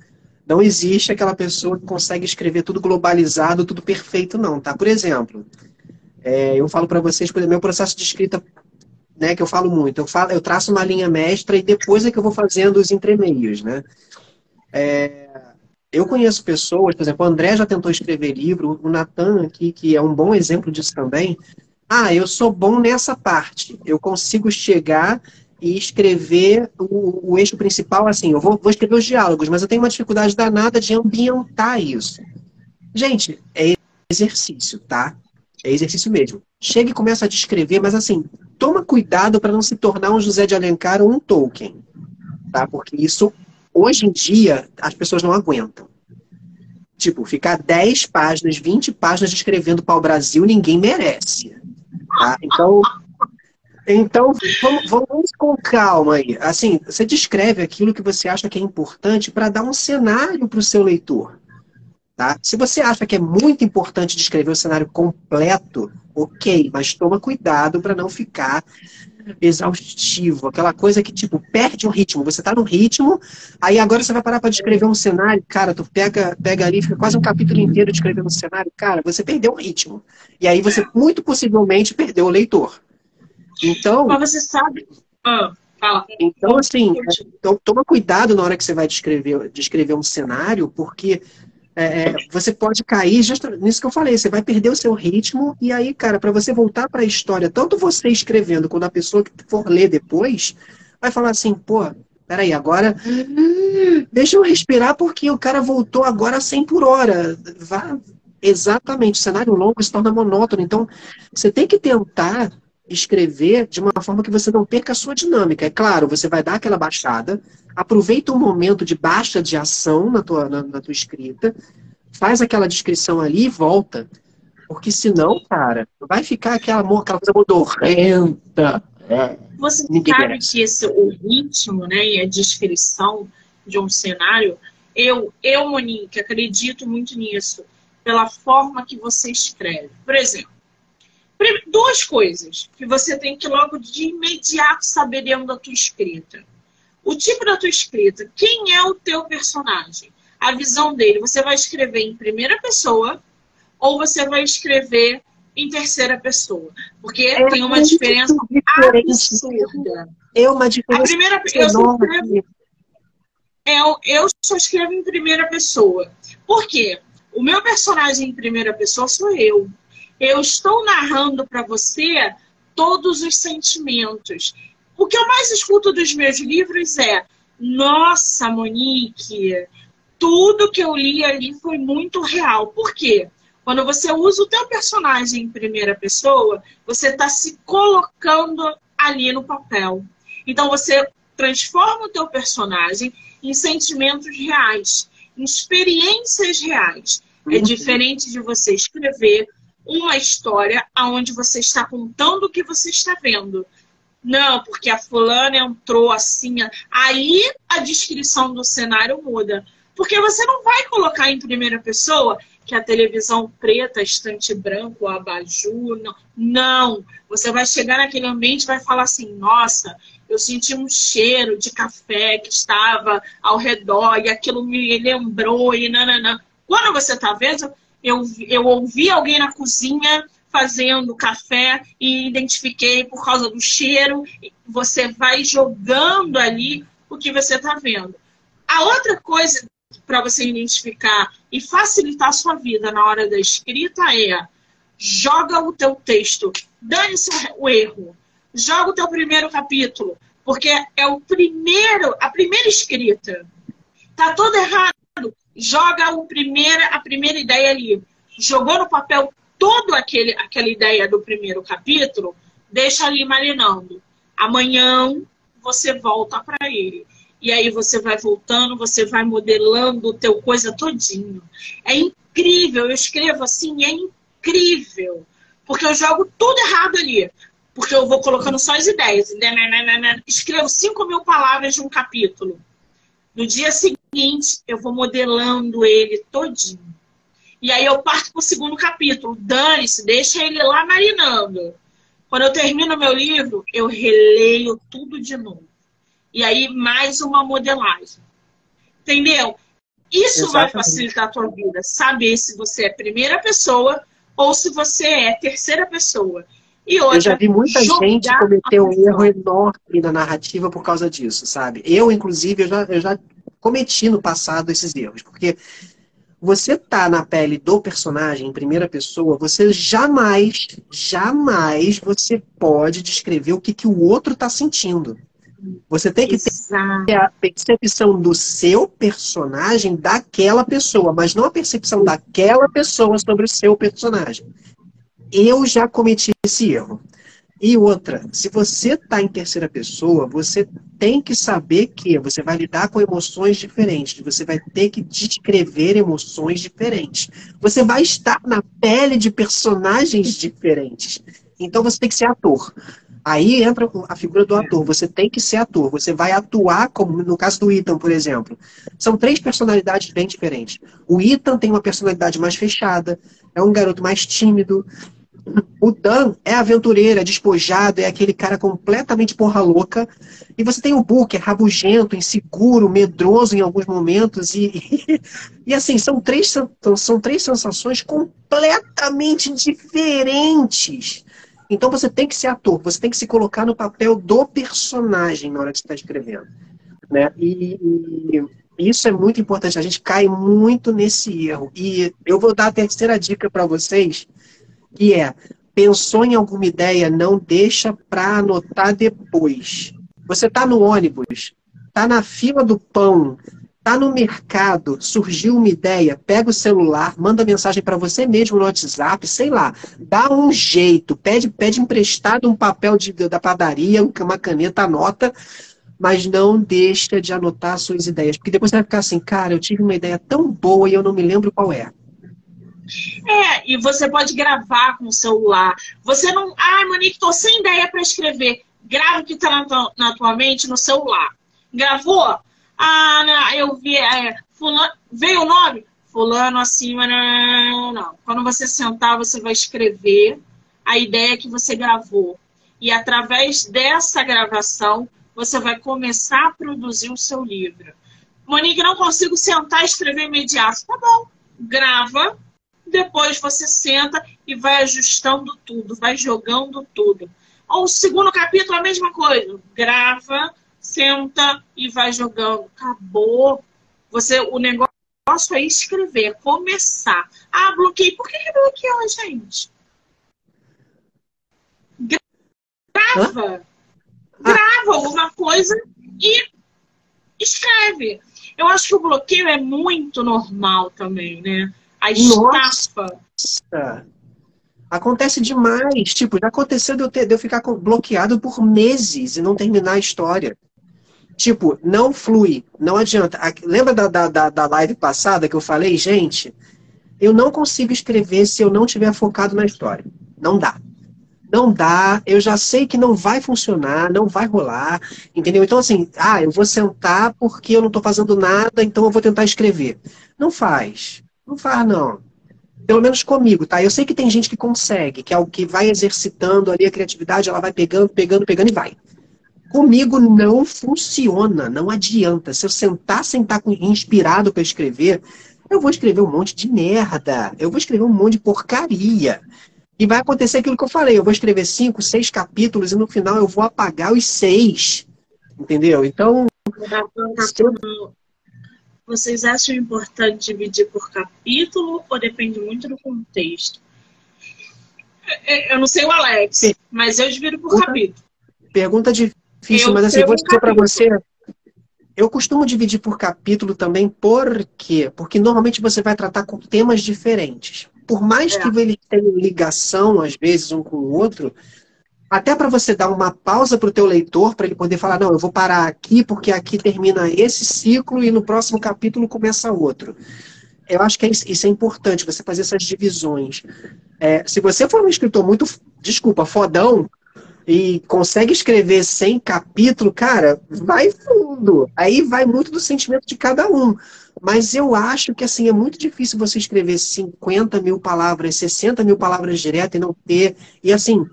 Não existe aquela pessoa que consegue escrever tudo globalizado, tudo perfeito, não, tá? Por exemplo, é, eu falo para vocês, por exemplo, meu processo de escrita né, que eu falo muito. Eu, falo, eu traço uma linha mestra e depois é que eu vou fazendo os entremeios, né? É, eu conheço pessoas, por exemplo, o André já tentou escrever livro, o Natan aqui, que é um bom exemplo disso também. Ah, eu sou bom nessa parte. Eu consigo chegar e escrever o, o eixo principal assim. Eu vou, vou escrever os diálogos, mas eu tenho uma dificuldade danada de ambientar isso. Gente, é exercício, tá? É exercício mesmo. Chega e começa a descrever, mas assim, toma cuidado para não se tornar um José de Alencar ou um Tolkien. Tá? Porque isso, hoje em dia, as pessoas não aguentam. Tipo, ficar 10 páginas, 20 páginas descrevendo para o Brasil, ninguém merece. Tá? Então, então vamos, vamos, com calma aí. Assim, você descreve aquilo que você acha que é importante para dar um cenário para o seu leitor. Tá? Se você acha que é muito importante descrever o cenário completo, ok, mas toma cuidado para não ficar exaustivo, aquela coisa que, tipo, perde o ritmo. Você tá no ritmo, aí agora você vai parar para descrever um cenário, cara, tu pega, pega ali, fica quase um capítulo inteiro descrevendo um cenário, cara, você perdeu o ritmo. E aí você, muito possivelmente, perdeu o leitor. Então... Mas você sabe... Ah, fala. Então, assim, toma cuidado na hora que você vai descrever, descrever um cenário, porque é, é, você pode cair justo nisso que eu falei, você vai perder o seu ritmo, e aí, cara, para você voltar para a história, tanto você escrevendo quanto a pessoa que for ler depois, vai falar assim, pô, peraí, agora deixa eu respirar porque o cara voltou agora a 100 por hora. Vá, exatamente, o cenário longo se torna monótono, então você tem que tentar escrever de uma forma que você não perca a sua dinâmica. É claro, você vai dar aquela baixada, aproveita um momento de baixa de ação na tua, na, na tua escrita, faz aquela descrição ali e volta. Porque senão, cara, vai ficar aquela, aquela coisa modorrenta. É, você Ninguém sabe merece. que esse, o ritmo né, e a descrição de um cenário, eu, eu, Monique, acredito muito nisso, pela forma que você escreve. Por exemplo, duas coisas que você tem que logo de imediato saber dentro da tua escrita. O tipo da tua escrita, quem é o teu personagem? A visão dele, você vai escrever em primeira pessoa ou você vai escrever em terceira pessoa? Porque é tem uma diferença absurda. É uma diferença. A primeira, eu, só escrevo, eu, eu só escrevo em primeira pessoa. Por quê? O meu personagem em primeira pessoa sou eu. Eu estou narrando para você todos os sentimentos. O que eu mais escuto dos meus livros é: Nossa, Monique, tudo que eu li ali foi muito real. Por quê? Quando você usa o teu personagem em primeira pessoa, você está se colocando ali no papel. Então você transforma o teu personagem em sentimentos reais, em experiências reais. É uhum. diferente de você escrever uma história aonde você está contando o que você está vendo. Não, porque a fulana entrou assim. Aí a descrição do cenário muda. Porque você não vai colocar em primeira pessoa que a televisão preta, estante branco, abajur. Não. não. Você vai chegar naquele ambiente e vai falar assim: nossa, eu senti um cheiro de café que estava ao redor e aquilo me lembrou e nananã. Quando você está vendo, eu, eu ouvi alguém na cozinha fazendo café e identifiquei por causa do cheiro. Você vai jogando ali o que você está vendo. A outra coisa para você identificar e facilitar a sua vida na hora da escrita é joga o teu texto, dane-se o erro, joga o teu primeiro capítulo, porque é o primeiro, a primeira escrita. Tá todo errado joga o primeira, a primeira ideia ali. Jogou no papel toda aquela ideia do primeiro capítulo, deixa ali marinando. Amanhã você volta para ele. E aí você vai voltando, você vai modelando o teu coisa todinho. É incrível, eu escrevo assim, é incrível. Porque eu jogo tudo errado ali. Porque eu vou colocando só as ideias. Escrevo 5 mil palavras de um capítulo. No dia seguinte, eu vou modelando ele todinho. E aí eu parto para o segundo capítulo. Dane-se, deixa ele lá marinando. Quando eu termino meu livro, eu releio tudo de novo. E aí, mais uma modelagem. Entendeu? Isso Exatamente. vai facilitar a tua vida. Saber se você é primeira pessoa ou se você é terceira pessoa. E outra, eu já vi muita gente cometer um erro enorme na narrativa por causa disso, sabe? Eu, inclusive, eu já, eu já cometi no passado esses erros, porque você tá na pele do personagem em primeira pessoa, você jamais, jamais você pode descrever o que, que o outro tá sentindo. Você tem que Exato. ter a percepção do seu personagem daquela pessoa, mas não a percepção daquela pessoa sobre o seu personagem. Eu já cometi esse erro. E outra, se você está em terceira pessoa, você tem que saber que você vai lidar com emoções diferentes, você vai ter que descrever emoções diferentes. Você vai estar na pele de personagens diferentes. Então você tem que ser ator. Aí entra a figura do ator. Você tem que ser ator. Você vai atuar, como no caso do Ethan, por exemplo. São três personalidades bem diferentes. O Ethan tem uma personalidade mais fechada, é um garoto mais tímido. O Dan é aventureiro, é despojado, é aquele cara completamente porra louca. E você tem o Booker, rabugento, inseguro, medroso em alguns momentos. E, e assim, são três, são três sensações completamente diferentes então você tem que ser ator, você tem que se colocar no papel do personagem na hora que você está escrevendo. Né? E, e, isso é muito importante. A gente cai muito nesse erro. E eu vou dar a terceira dica para vocês, que é pensou em alguma ideia, não deixa para anotar depois. Você está no ônibus, está na fila do pão, Tá no mercado, surgiu uma ideia, pega o celular, manda mensagem para você mesmo no WhatsApp, sei lá, dá um jeito, pede, pede emprestado um papel de, da padaria, uma caneta, anota, mas não deixa de anotar suas ideias, porque depois você vai ficar assim, cara, eu tive uma ideia tão boa e eu não me lembro qual é. É, e você pode gravar com o celular. Você não. Ah, Monique, tô sem ideia para escrever. Grava o que está na, na tua mente no celular. Gravou? Ah, não, eu vi, é, fulano, veio o nome? Fulano acima, não, não. Quando você sentar, você vai escrever a ideia que você gravou. E através dessa gravação, você vai começar a produzir o seu livro. Monique, não consigo sentar e escrever imediato. Tá bom, grava, depois você senta e vai ajustando tudo, vai jogando tudo. O segundo capítulo, a mesma coisa. Grava, senta e vai jogando. Acabou. Você, o negócio é escrever, começar. Ah, bloqueei. Por que, que bloqueou, gente? Grava. Hã? Grava alguma coisa e escreve. Eu acho que o bloqueio é muito normal também, né? A estafa. Nossa. Acontece demais. Tipo, já aconteceu de eu, ter, de eu ficar bloqueado por meses e não terminar a história. Tipo, não flui, não adianta. Lembra da, da, da live passada que eu falei, gente? Eu não consigo escrever se eu não tiver focado na história. Não dá. Não dá, eu já sei que não vai funcionar, não vai rolar, entendeu? Então, assim, ah, eu vou sentar porque eu não estou fazendo nada, então eu vou tentar escrever. Não faz. Não faz, não. Pelo menos comigo, tá? Eu sei que tem gente que consegue, que é o que vai exercitando ali a criatividade, ela vai pegando, pegando, pegando e vai. Comigo não funciona, não adianta. Se eu sentar, sentar inspirado para escrever, eu vou escrever um monte de merda. Eu vou escrever um monte de porcaria. E vai acontecer aquilo que eu falei. Eu vou escrever cinco, seis capítulos e no final eu vou apagar os seis. Entendeu? Então. Vocês acham importante dividir por capítulo ou depende muito do contexto? É, é, eu não sei o Alex, mas eu divido por capítulo. Pergunta de difícil, eu mas assim, vou dizer para você. Eu costumo dividir por capítulo também, por quê? Porque normalmente você vai tratar com temas diferentes. Por mais é. que eles tenham ligação, às vezes, um com o outro, até para você dar uma pausa para o teu leitor, para ele poder falar, não, eu vou parar aqui, porque aqui termina esse ciclo e no próximo capítulo começa outro. Eu acho que é isso é importante, você fazer essas divisões. É, se você for um escritor muito, desculpa, fodão, e consegue escrever 100 capítulos, cara, vai fundo. Aí vai muito do sentimento de cada um. Mas eu acho que assim é muito difícil você escrever 50 mil palavras, 60 mil palavras direto e não ter. E assim,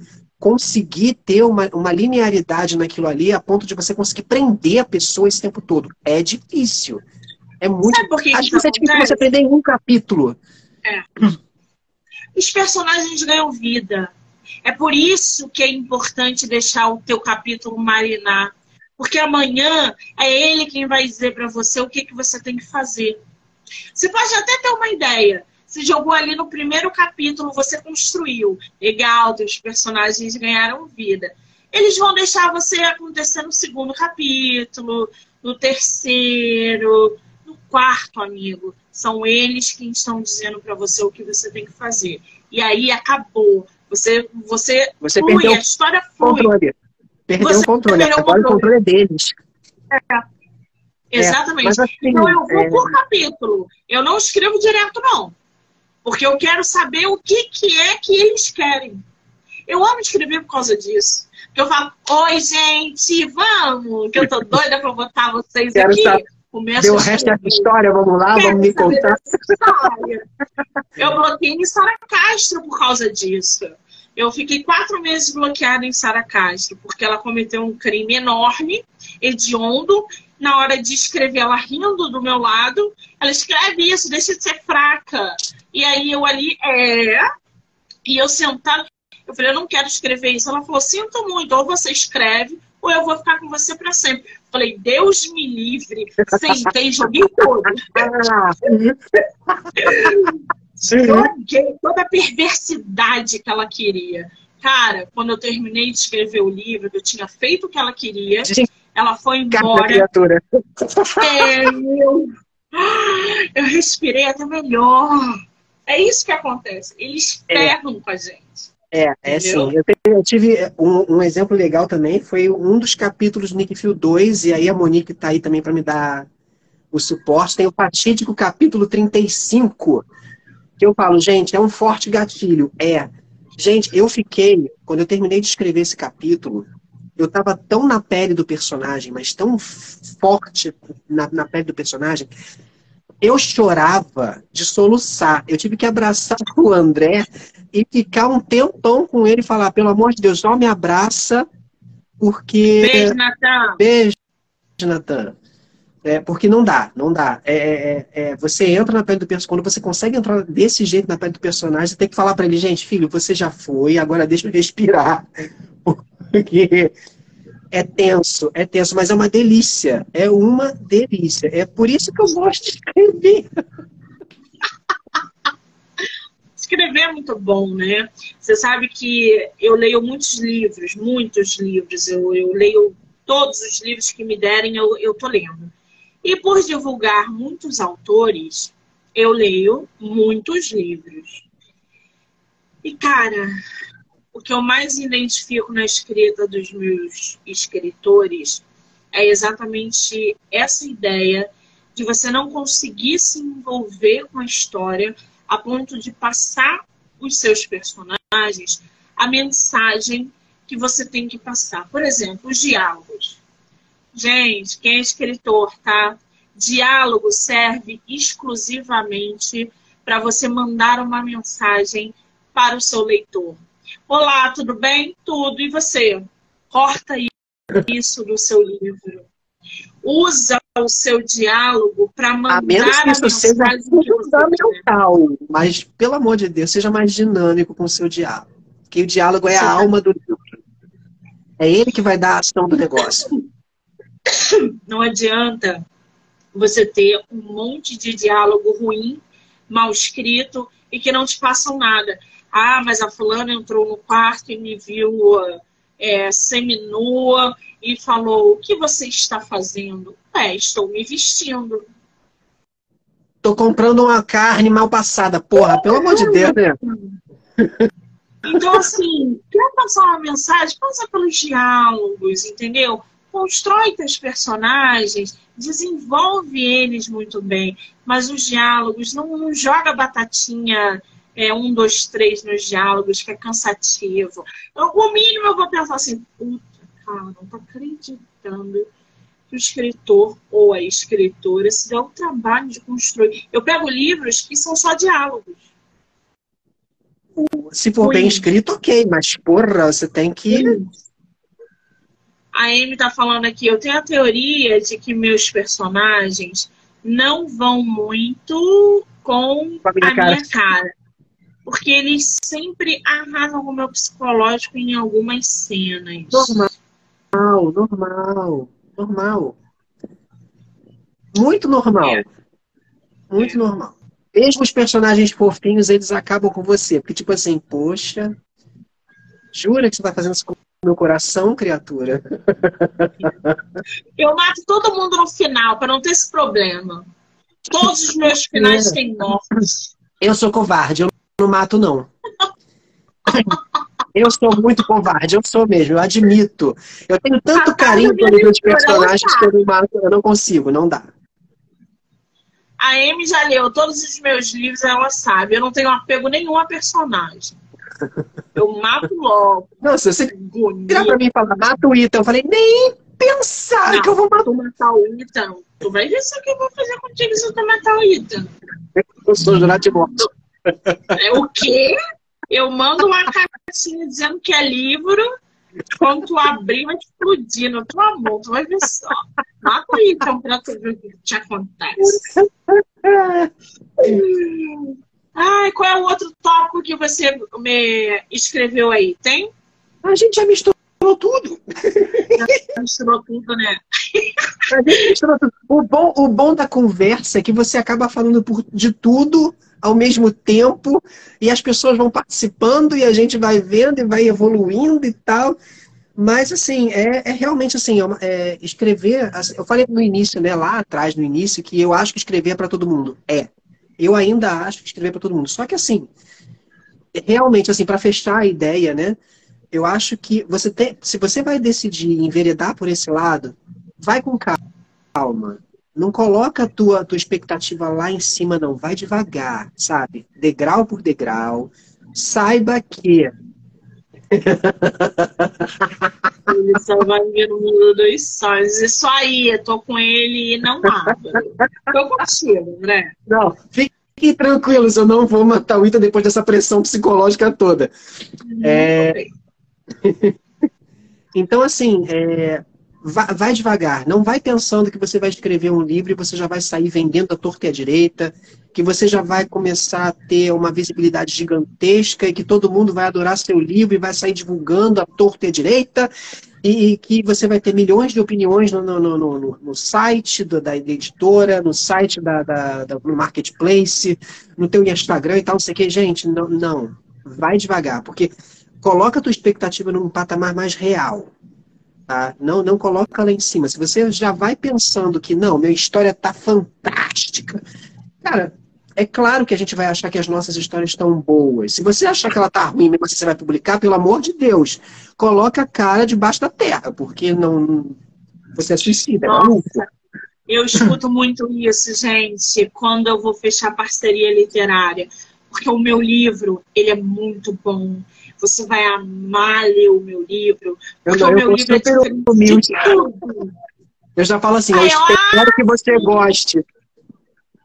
conseguir ter uma, uma linearidade naquilo ali a ponto de você conseguir prender a pessoa esse tempo todo. É difícil. É muito. Sabe por que acho que é difícil você prender em um capítulo. É. Os personagens ganham vida É por isso que é importante deixar o teu capítulo marinar. Porque amanhã é ele quem vai dizer para você o que, que você tem que fazer. Você pode até ter uma ideia. Você jogou ali no primeiro capítulo, você construiu. Legal, os personagens ganharam vida. Eles vão deixar você acontecer no segundo capítulo, no terceiro, no quarto, amigo. São eles quem estão dizendo para você o que você tem que fazer. E aí acabou. Você, você, você flui, perdeu a história flui. Controle. Perdeu você o controle. Agora o controle. o controle é deles. É. Exatamente. É, assim, então eu vou é... por capítulo. Eu não escrevo direto, não. Porque eu quero saber o que, que é que eles querem. Eu amo escrever por causa disso. Que eu falo, oi, gente, vamos! Que eu tô doida pra botar vocês quero aqui. Saber. Deu o resto dessa história, vamos lá, vamos me contar. Eu bloqueei em Sara Castro por causa disso. Eu fiquei quatro meses bloqueada em Sara Castro, porque ela cometeu um crime enorme, hediondo. Na hora de escrever, ela rindo do meu lado, ela escreve isso, deixa de ser fraca. E aí eu ali, é. E eu sentada, eu falei, eu não quero escrever isso. Ela falou, sinto muito, ou você escreve, ou eu vou ficar com você para sempre. Falei, Deus me livre. Sentei, joguei todo. joguei toda a perversidade que ela queria. Cara, quando eu terminei de escrever o livro, eu tinha feito o que ela queria, ela foi embora. É, eu, eu respirei até melhor. É isso que acontece. Eles é. pegam é. com a gente. É, é sim. Eu, eu tive um, um, exemplo legal também, foi um dos capítulos do Nick Field 2, e aí a Monique tá aí também para me dar o suporte. Tem o fatídico capítulo 35, que eu falo, gente, é um forte gatilho. É. Gente, eu fiquei, quando eu terminei de escrever esse capítulo, eu tava tão na pele do personagem, mas tão forte na, na pele do personagem, eu chorava de soluçar. Eu tive que abraçar o André e ficar um tempão com ele e falar, pelo amor de Deus, só me abraça, porque. Beijo, Natan. Beijo, Natan. É, porque não dá, não dá. É, é, é, você entra na pele do personagem, quando você consegue entrar desse jeito na pele do personagem, você tem que falar para ele, gente, filho, você já foi, agora deixa eu respirar. Porque é tenso, é tenso, mas é uma delícia. É uma delícia. É por isso que eu gosto de escrever. escrever é muito bom, né? Você sabe que eu leio muitos livros, muitos livros. Eu, eu leio todos os livros que me derem, eu, eu tô lendo. E por divulgar muitos autores, eu leio muitos livros. E, cara, o que eu mais identifico na escrita dos meus escritores é exatamente essa ideia de você não conseguir se envolver com a história a ponto de passar os seus personagens a mensagem que você tem que passar. Por exemplo, os diálogos. Gente, quem é escritor, tá? Diálogo serve exclusivamente para você mandar uma mensagem para o seu leitor. Olá, tudo bem? Tudo. E você? Corta isso do seu livro usa o seu diálogo para mandar a, menos que isso seja fundamental, mas pelo amor de Deus, seja mais dinâmico com o seu diálogo. Que o diálogo é a alma do livro. É ele que vai dar a ação do negócio. Não adianta você ter um monte de diálogo ruim, mal escrito e que não te passam nada. Ah, mas a fulana entrou no quarto e me viu é, seminua e falou: O que você está fazendo? É, estou me vestindo. Tô comprando uma carne mal passada, porra, pelo amor de Deus, né? Então, assim, quer passar uma mensagem? Passa pelos diálogos, entendeu? Constrói teus personagens, desenvolve eles muito bem, mas os diálogos, não, não joga batatinha é, um, dois, três nos diálogos, que é cansativo. Então, o mínimo eu vou pensar assim, puta, cara, não tá acreditando que o escritor ou a escritora se dá o trabalho de construir. Eu pego livros que são só diálogos. Se for bem escrito, ok, mas porra, você tem que. A Amy tá falando aqui, eu tenho a teoria de que meus personagens não vão muito com, com a minha, a cara. minha cara. Porque eles sempre arrasam com o meu psicológico em algumas cenas. Normal, normal, normal. Muito normal. É. Muito é. normal. Mesmo os personagens fofinhos, eles acabam com você. Porque, tipo assim, poxa, jura que você tá fazendo isso com o meu coração, criatura? Eu mato todo mundo no final, para não ter esse problema. Todos os meus finais é. têm mortes. Eu sou covarde, eu não mato, não. Eu sou muito covarde, eu sou mesmo, eu admito. Eu tenho tanto ah, carinho pelos meus personagens que eu não mato, eu não consigo, não dá. A Amy já leu todos os meus livros, ela sabe. Eu não tenho apego nenhum a personagem. Eu mato logo. Nossa, você virar pra mim e falar, mata o Ethan. Eu falei, nem pensar não, que eu vou matar, matar o Ethan. Tu vai ver o que eu vou fazer contigo se eu matar o Ethan. Eu sou jurado de morte. É o quê? Eu mando uma caixinha dizendo que é livro. Quando tu abrir, vai explodir no teu amor. Tu vai ver só. Mata aí, então, pra tu ver o que te acontece. Ai, qual é o outro tópico que você me escreveu aí? Tem? A gente já misturou tudo. Já misturou tudo, né? A gente misturou tudo. O bom, o bom da conversa é que você acaba falando por, de tudo ao mesmo tempo e as pessoas vão participando e a gente vai vendo e vai evoluindo e tal. Mas, assim, é, é realmente assim, é, é escrever. Assim, eu falei no início, né, lá atrás, no início, que eu acho que escrever é para todo mundo. É. Eu ainda acho que escrever é para todo mundo. Só que, assim, realmente, assim, para fechar a ideia, né, eu acho que você tem. Se você vai decidir enveredar por esse lado, vai com calma. Não coloca a tua, tua expectativa lá em cima, não. Vai devagar, sabe? Degrau por degrau. Saiba que ele só vai ver o mundo dos sonhos. Isso aí, eu tô com ele e não mato. Tô contigo, né? Não, fiquem tranquilos, eu não vou matar o Ita depois dessa pressão psicológica toda. é... então, assim, é... vai, devagar. Não vai pensando que você vai escrever um livro e você já vai sair vendendo a torta e a direita que você já vai começar a ter uma visibilidade gigantesca e que todo mundo vai adorar seu livro e vai sair divulgando a torta e a direita e que você vai ter milhões de opiniões no, no, no, no site do, da editora, no site da, da, da, no marketplace, no teu Instagram e tal, não sei o que. Gente, não, não. Vai devagar, porque coloca a tua expectativa num patamar mais real. Tá? Não, não coloca lá em cima. Se você já vai pensando que, não, minha história tá fantástica, cara, é claro que a gente vai achar que as nossas histórias estão boas. Se você achar que ela está ruim, mesmo assim você vai publicar, pelo amor de Deus, coloca a cara debaixo da terra, porque não. Você é suicida, é maluco. Eu escuto muito isso, gente, quando eu vou fechar parceria literária. Porque o meu livro, ele é muito bom. Você vai amar ler o meu livro. Eu, o meu livro é humilde. Eu já falo assim, eu espero que você goste.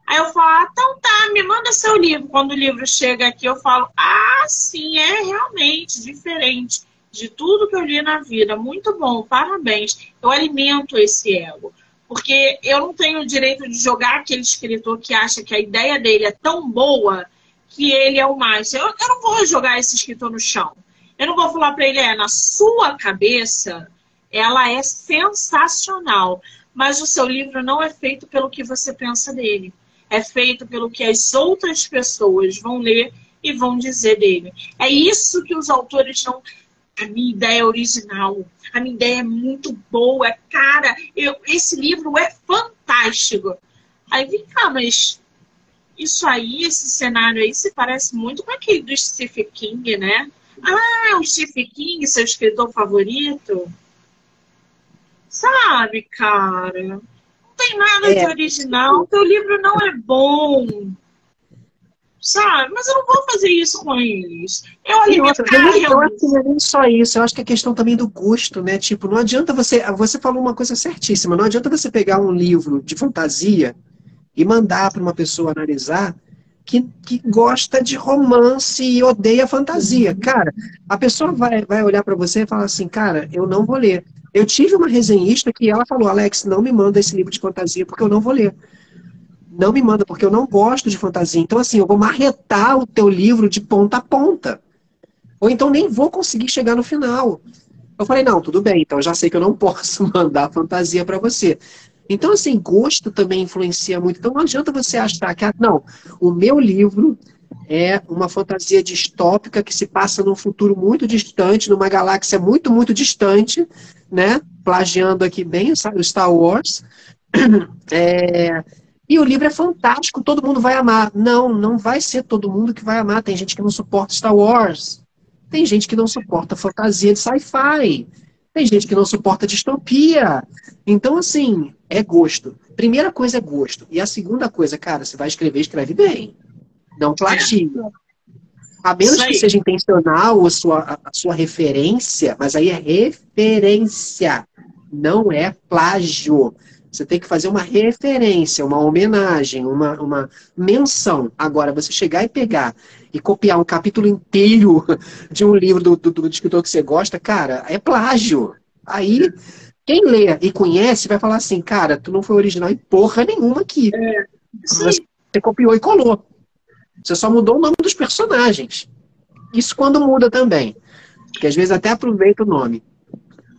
Aí eu falo, ah, então tá, me manda seu livro. Quando o livro chega aqui, eu falo, ah, sim, é realmente diferente de tudo que eu li na vida. Muito bom, parabéns. Eu alimento esse ego. Porque eu não tenho o direito de jogar aquele escritor que acha que a ideia dele é tão boa que ele é o mais. Eu, eu não vou jogar esse escritor no chão. Eu não vou falar para ele, é, na sua cabeça, ela é sensacional. Mas o seu livro não é feito pelo que você pensa dele é feito pelo que as outras pessoas vão ler e vão dizer dele. É isso que os autores não. A minha ideia é original, a minha ideia é muito boa, cara, eu, esse livro é fantástico. Aí vem cá, mas isso aí, esse cenário aí, se parece muito com aquele do Stephen King, né? Ah, o Stephen King, seu escritor favorito? Sabe, cara? tem nada é. de original, teu livro não é bom. Sabe? Mas eu não vou fazer isso com eles. Eu alimentar eu, eu acho que não é nem só isso, eu acho que é questão também do gosto, né? Tipo, não adianta você. Você falou uma coisa certíssima, não adianta você pegar um livro de fantasia e mandar para uma pessoa analisar que, que gosta de romance e odeia fantasia. Uhum. Cara, a pessoa vai, vai olhar para você e falar assim, cara, eu não vou ler. Eu tive uma resenhista que ela falou, Alex, não me manda esse livro de fantasia porque eu não vou ler. Não me manda, porque eu não gosto de fantasia. Então, assim, eu vou marretar o teu livro de ponta a ponta. Ou então nem vou conseguir chegar no final. Eu falei, não, tudo bem, então já sei que eu não posso mandar fantasia para você. Então, assim, gosto também influencia muito. Então, não adianta você achar que, ah, não, o meu livro é uma fantasia distópica que se passa num futuro muito distante, numa galáxia muito, muito distante, né? Plagiando aqui bem o Star Wars. É... E o livro é fantástico, todo mundo vai amar. Não, não vai ser todo mundo que vai amar. Tem gente que não suporta Star Wars. Tem gente que não suporta fantasia de sci-fi. Tem gente que não suporta distopia. Então, assim, é gosto. Primeira coisa é gosto. E a segunda coisa, cara, você vai escrever, escreve bem. Não plagia. A menos que seja intencional a sua, a sua referência, mas aí é referência, não é plágio. Você tem que fazer uma referência, uma homenagem, uma, uma menção. Agora, você chegar e pegar e copiar um capítulo inteiro de um livro do, do, do escritor que você gosta, cara, é plágio. Aí, quem lê e conhece vai falar assim, cara, tu não foi original em porra nenhuma aqui. É, você copiou e colou. Você só mudou o nome dos personagens. Isso quando muda também. Porque às vezes até aproveita o nome.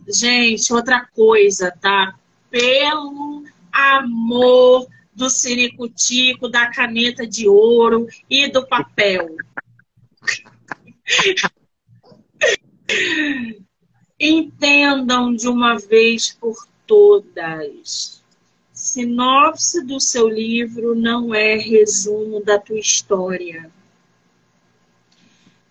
Gente, outra coisa, tá? Pelo amor do ciricutico, da caneta de ouro e do papel. Entendam de uma vez por todas. Sinopse do seu livro não é resumo da tua história.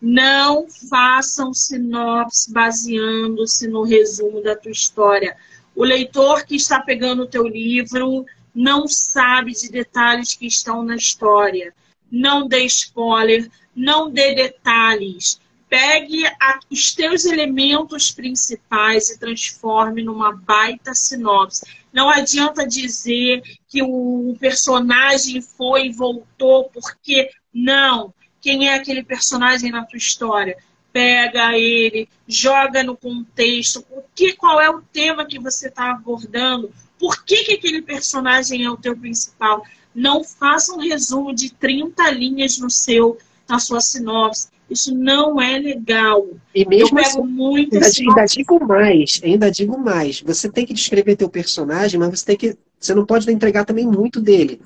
Não façam sinopse baseando-se no resumo da tua história. O leitor que está pegando o teu livro não sabe de detalhes que estão na história. Não dê spoiler, não dê detalhes. Pegue a, os teus elementos principais e transforme numa baita sinopse. Não adianta dizer que o personagem foi e voltou, porque não. Quem é aquele personagem na tua história? Pega ele, joga no contexto, o que, qual é o tema que você está abordando, por que, que aquele personagem é o teu principal. Não faça um resumo de 30 linhas no seu, na sua sinopse. Isso não é legal. E mesmo eu pego assim, muito ainda, ainda digo mais, ainda digo mais. Você tem que descrever teu personagem, mas você tem que. Você não pode entregar também muito dele.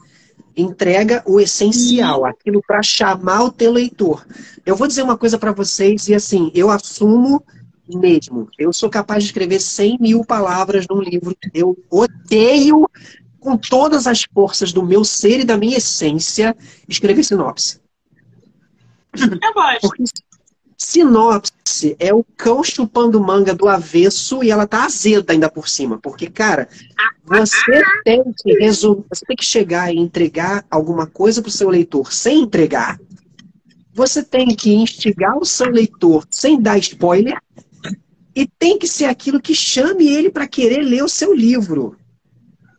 Entrega o essencial, aquilo para chamar o teu leitor. Eu vou dizer uma coisa para vocês, e assim, eu assumo mesmo. Eu sou capaz de escrever 100 mil palavras num livro. Eu odeio, com todas as forças do meu ser e da minha essência, escrever sinopse. Eu gosto. Porque sinopse é o cão chupando manga do avesso e ela tá azeda ainda por cima. Porque, cara, você tem que resumir, você tem que chegar e entregar alguma coisa pro seu leitor sem entregar. Você tem que instigar o seu leitor sem dar spoiler e tem que ser aquilo que chame ele para querer ler o seu livro.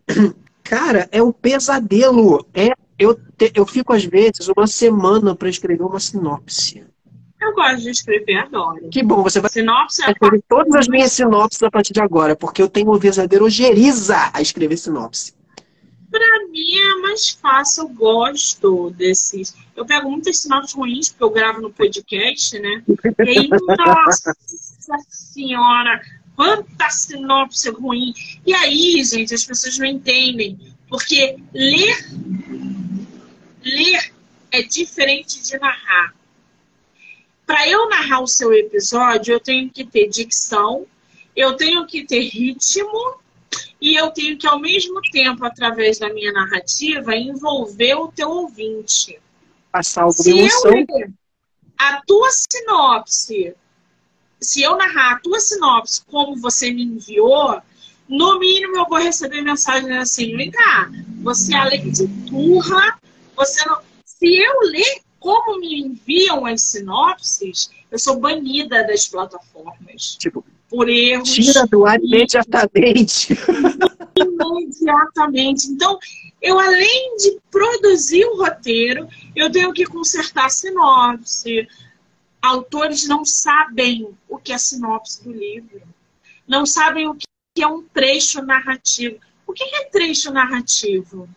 Cara, é um pesadelo. É, eu, te, eu fico, às vezes, uma semana para escrever uma sinopse. Eu gosto de escrever, adoro. Que bom, você vai sinopse é escrever todas as minhas sinopses a partir de agora, porque eu tenho uma verdadeira ojeriza a escrever sinopse. Para mim é mais fácil, eu gosto desses. Eu pego muitas sinopses ruins, porque eu gravo no podcast, né? E aí, nossa senhora, quanta sinopse ruim. E aí, gente, as pessoas não entendem. Porque ler, ler é diferente de narrar. Para eu narrar o seu episódio, eu tenho que ter dicção, eu tenho que ter ritmo e eu tenho que, ao mesmo tempo, através da minha narrativa, envolver o teu ouvinte. Passar alguma emoção. Eu, a tua sinopse se eu narrar a tua sinopse como você me enviou, no mínimo eu vou receber mensagem assim, vem cá, você além de turra, você não. Se eu ler como me enviam as sinopses, eu sou banida das plataformas. Tipo, por erros. Tira do ar imediatamente. imediatamente. Então, eu além de produzir o roteiro, eu tenho que consertar a sinopse, autores não sabem o que é sinopse do livro, não sabem o que é um trecho narrativo. O que é trecho narrativo?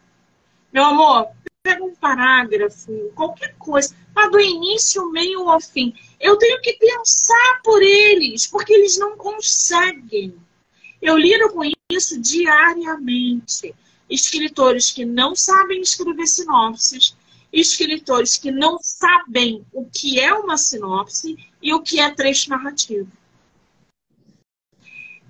Meu amor, pega um parágrafo, qualquer coisa, tá do início, meio ao fim. Eu tenho que pensar por eles, porque eles não conseguem. Eu lido com isso diariamente. Escritores que não sabem escrever sinopses, escritores que não sabem o que é uma sinopse e o que é trecho narrativo.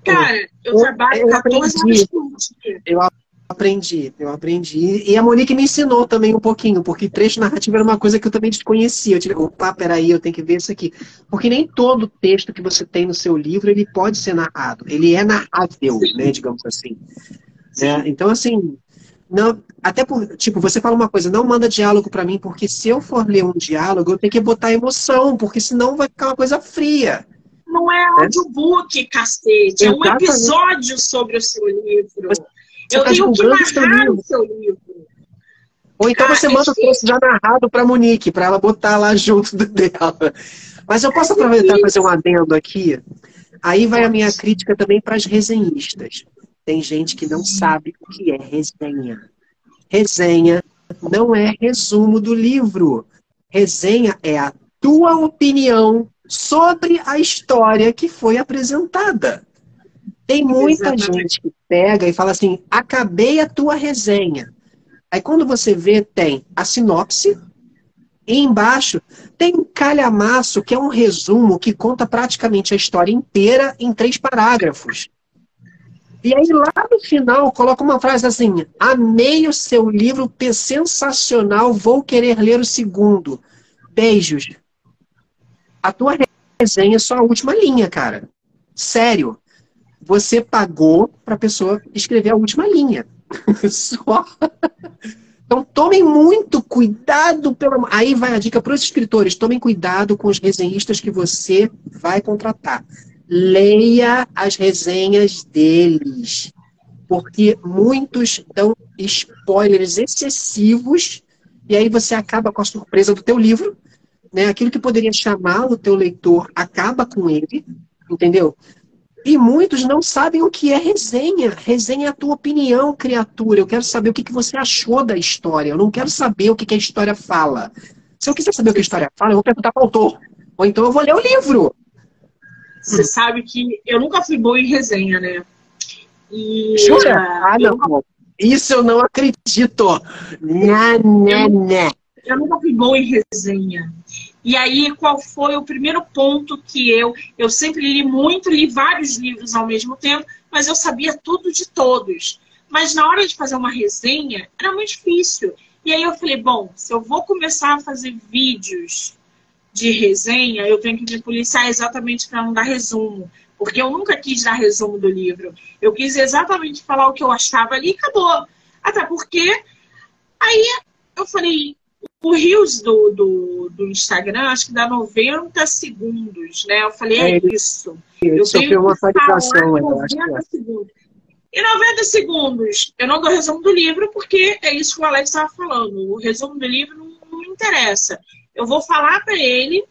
Cara, eu, eu trabalho 14 anos por dia. Eu aprendi, eu aprendi. E a Monique me ensinou também um pouquinho, porque trecho narrativo era uma coisa que eu também desconhecia. Eu tive, opa, peraí, eu tenho que ver isso aqui. Porque nem todo texto que você tem no seu livro, ele pode ser narrado. Ele é narrável, né, digamos assim. É, então, assim, não, até por, tipo, você fala uma coisa, não manda diálogo para mim, porque se eu for ler um diálogo, eu tenho que botar emoção, porque senão vai ficar uma coisa fria. Não é, é? audiobook, cacete, é um episódio sobre o seu livro. Você eu tá tenho que narrar o seu livro. Ou então você manda o texto já narrado para Monique, para ela botar lá junto dela. Mas eu posso aproveitar e fazer um adendo aqui? Aí vai a minha crítica também para as resenhistas. Tem gente que não sabe o que é resenha. Resenha não é resumo do livro. Resenha é a tua opinião sobre a história que foi apresentada. Tem muita Exatamente. gente que pega e fala assim: acabei a tua resenha. Aí quando você vê, tem a sinopse, e embaixo tem um calhamaço, que é um resumo que conta praticamente a história inteira em três parágrafos. E aí lá no final coloca uma frase assim: Amei o seu livro, sensacional, vou querer ler o segundo. Beijos. A tua resenha é só a última linha, cara. Sério. Você pagou para a pessoa escrever a última linha. só. Então tomem muito cuidado. Pela... Aí vai a dica para os escritores: tomem cuidado com os resenhistas que você vai contratar leia as resenhas deles, porque muitos dão spoilers excessivos e aí você acaba com a surpresa do teu livro, né? Aquilo que poderia chamar o teu leitor acaba com ele, entendeu? E muitos não sabem o que é resenha. Resenha é a tua opinião, criatura. Eu quero saber o que, que você achou da história. Eu não quero saber o que, que a história fala. Se eu quiser saber o que a história fala, eu vou perguntar para o autor. Ou então eu vou ler o livro. Você sabe que eu nunca fui boa em resenha, né? E, Jura? Ah, não. Isso eu não acredito. Nha, nha. Eu nunca fui boa em resenha. E aí, qual foi o primeiro ponto que eu... Eu sempre li muito, li vários livros ao mesmo tempo, mas eu sabia tudo de todos. Mas na hora de fazer uma resenha, era muito difícil. E aí eu falei, bom, se eu vou começar a fazer vídeos de resenha, eu tenho que me policiar exatamente para não dar resumo. Porque eu nunca quis dar resumo do livro. Eu quis exatamente falar o que eu achava ali e acabou. Até porque aí eu falei, o Rios do, do, do, Instagram, acho que dá 90 segundos, né? Eu falei, é, é isso. Eu tenho uma atualização, 90 segundos. Em 90 segundos, eu não dou resumo do livro, porque é isso que o Alex estava falando. O resumo do livro não, não me interessa eu vou falar para ele,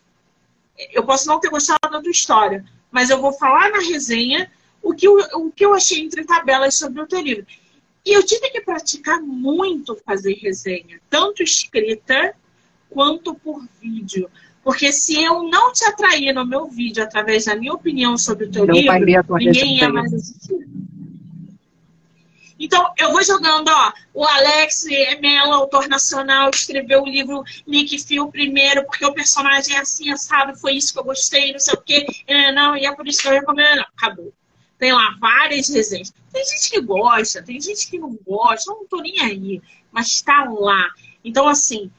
eu posso não ter gostado da tua história, mas eu vou falar na resenha o que eu, o que eu achei entre tabelas sobre o teu livro. E eu tive que praticar muito fazer resenha, tanto escrita quanto por vídeo. Porque se eu não te atrair no meu vídeo através da minha opinião sobre o teu não livro, ninguém ia mais assistir. Então, eu vou jogando, ó. O Alex Melo, autor nacional, escreveu o livro Nick Phil primeiro, porque o personagem é assim, sabe? Foi isso que eu gostei, não sei o quê. É, não, e é por isso que eu recomendo. Não, acabou. Tem lá várias resenhas. Tem gente que gosta, tem gente que não gosta, não tô nem aí. Mas tá lá. Então, assim,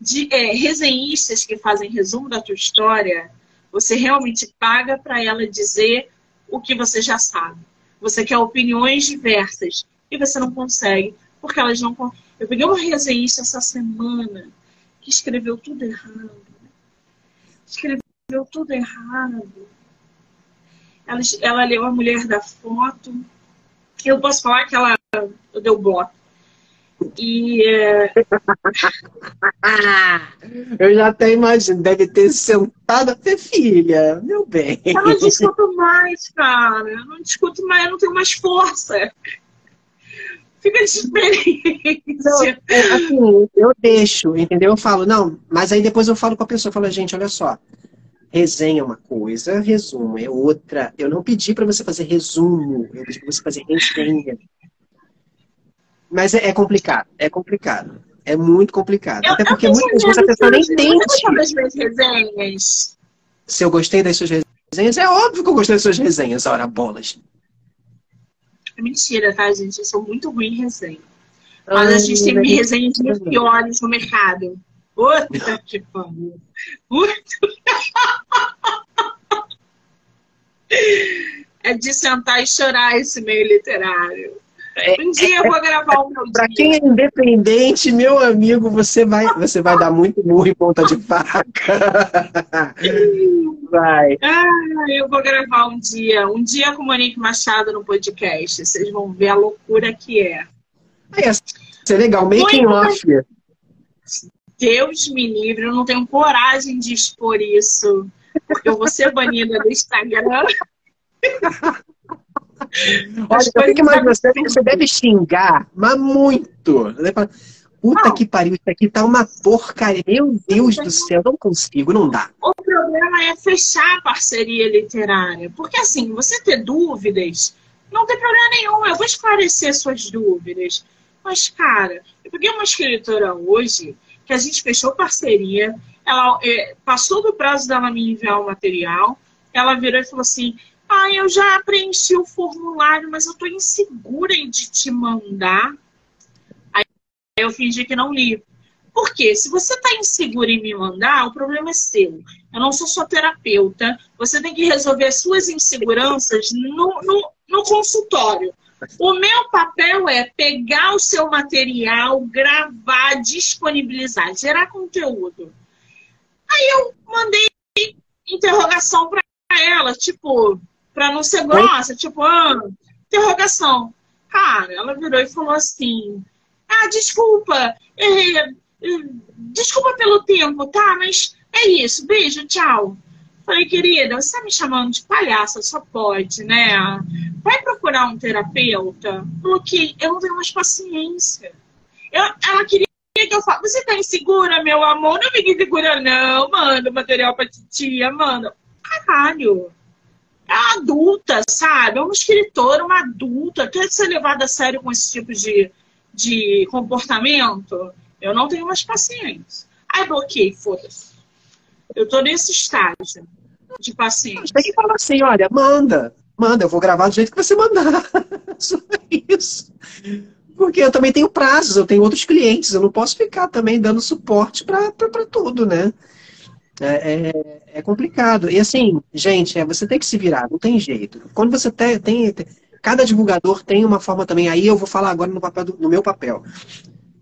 de, é, resenhistas que fazem resumo da tua história, você realmente paga para ela dizer o que você já sabe. Você quer opiniões diversas e você não consegue, porque elas não. Eu peguei uma resenhista essa semana que escreveu tudo errado. Escreveu tudo errado. Ela, ela leu a mulher da foto. Eu posso falar que ela deu bloco. E. É... Eu já até imagino, deve ter sentado até filha, meu bem. Eu não discuto mais, cara. Eu não discuto mais, eu não tenho mais força Fica de experiência. Não, é, assim, eu deixo, entendeu? Eu falo, não, mas aí depois eu falo com a pessoa, eu falo, gente, olha só, resenha é uma coisa, resumo é outra. Eu não pedi para você fazer resumo, eu pedi para você fazer resenha. Mas é, é, complicado, é complicado. É muito complicado. Eu, Até porque muitas vezes a pessoa nem entende. Se eu gostei das suas resenhas, é óbvio que eu gostei das suas resenhas, ora, bolas. É mentira, tá, gente? Eu sou muito ruim em resenha. Mas a gente tem resenhas muito piores no mercado. Puta que pariu. É de sentar e chorar esse meio literário. É, um dia eu vou gravar o meu Para quem é independente, meu amigo, você vai, você vai dar muito murro em ponta de faca. Vai. Ah, eu vou gravar um dia. Um dia com o Monique Machado no podcast. Vocês vão ver a loucura que é. É, isso é legal. Making off. Deus me livre, eu não tenho coragem de expor isso. Porque eu vou ser banida do Instagram. Olha, eu fico imaginando, você, você deve xingar, mas muito. Puta não. que pariu, isso aqui tá uma porcaria. Meu Deus do céu, não consigo, não dá. O problema é fechar a parceria literária. Porque assim, você ter dúvidas, não tem problema nenhum. Eu vou esclarecer suas dúvidas. Mas, cara, eu peguei uma escritora hoje que a gente fechou parceria. Ela é, passou do prazo dela me enviar o material. Ela virou e falou assim: ah, eu já preenchi o formulário, mas eu tô insegura de te mandar. Aí eu fingi que não li. Por quê? Se você está insegura em me mandar, o problema é seu. Eu não sou sua terapeuta. Você tem que resolver as suas inseguranças no, no, no consultório. O meu papel é pegar o seu material, gravar, disponibilizar, gerar conteúdo. Aí eu mandei interrogação para ela, tipo, para não ser grossa, tipo, ah, interrogação. Cara, ela virou e falou assim: Ah, desculpa, é, desculpa pelo tempo, tá? Mas é isso, beijo, tchau. Falei, querida, você tá me chamando de palhaça, só pode, né? Vai procurar um terapeuta? Porque eu não tenho mais paciência. Eu, ela queria que eu falasse, você tá insegura, meu amor? Não fique insegura, não. Manda material pra titia, manda. Caralho é adulta, sabe? É uma escritora, uma adulta, quer ser levada a sério com esse tipo de, de comportamento? Eu não tenho mais paciência. Aí bloqueei, foda-se. Eu tô nesse estágio de paciência. Tem que falar assim, olha, manda, manda, eu vou gravar do jeito que você mandar. Só isso. Porque eu também tenho prazos, eu tenho outros clientes, eu não posso ficar também dando suporte para tudo, né? É, é, é, complicado. E assim, gente, é, você tem que se virar, não tem jeito. Quando você tem, tem, Cada divulgador tem uma forma também. Aí eu vou falar agora no, papel do, no meu papel.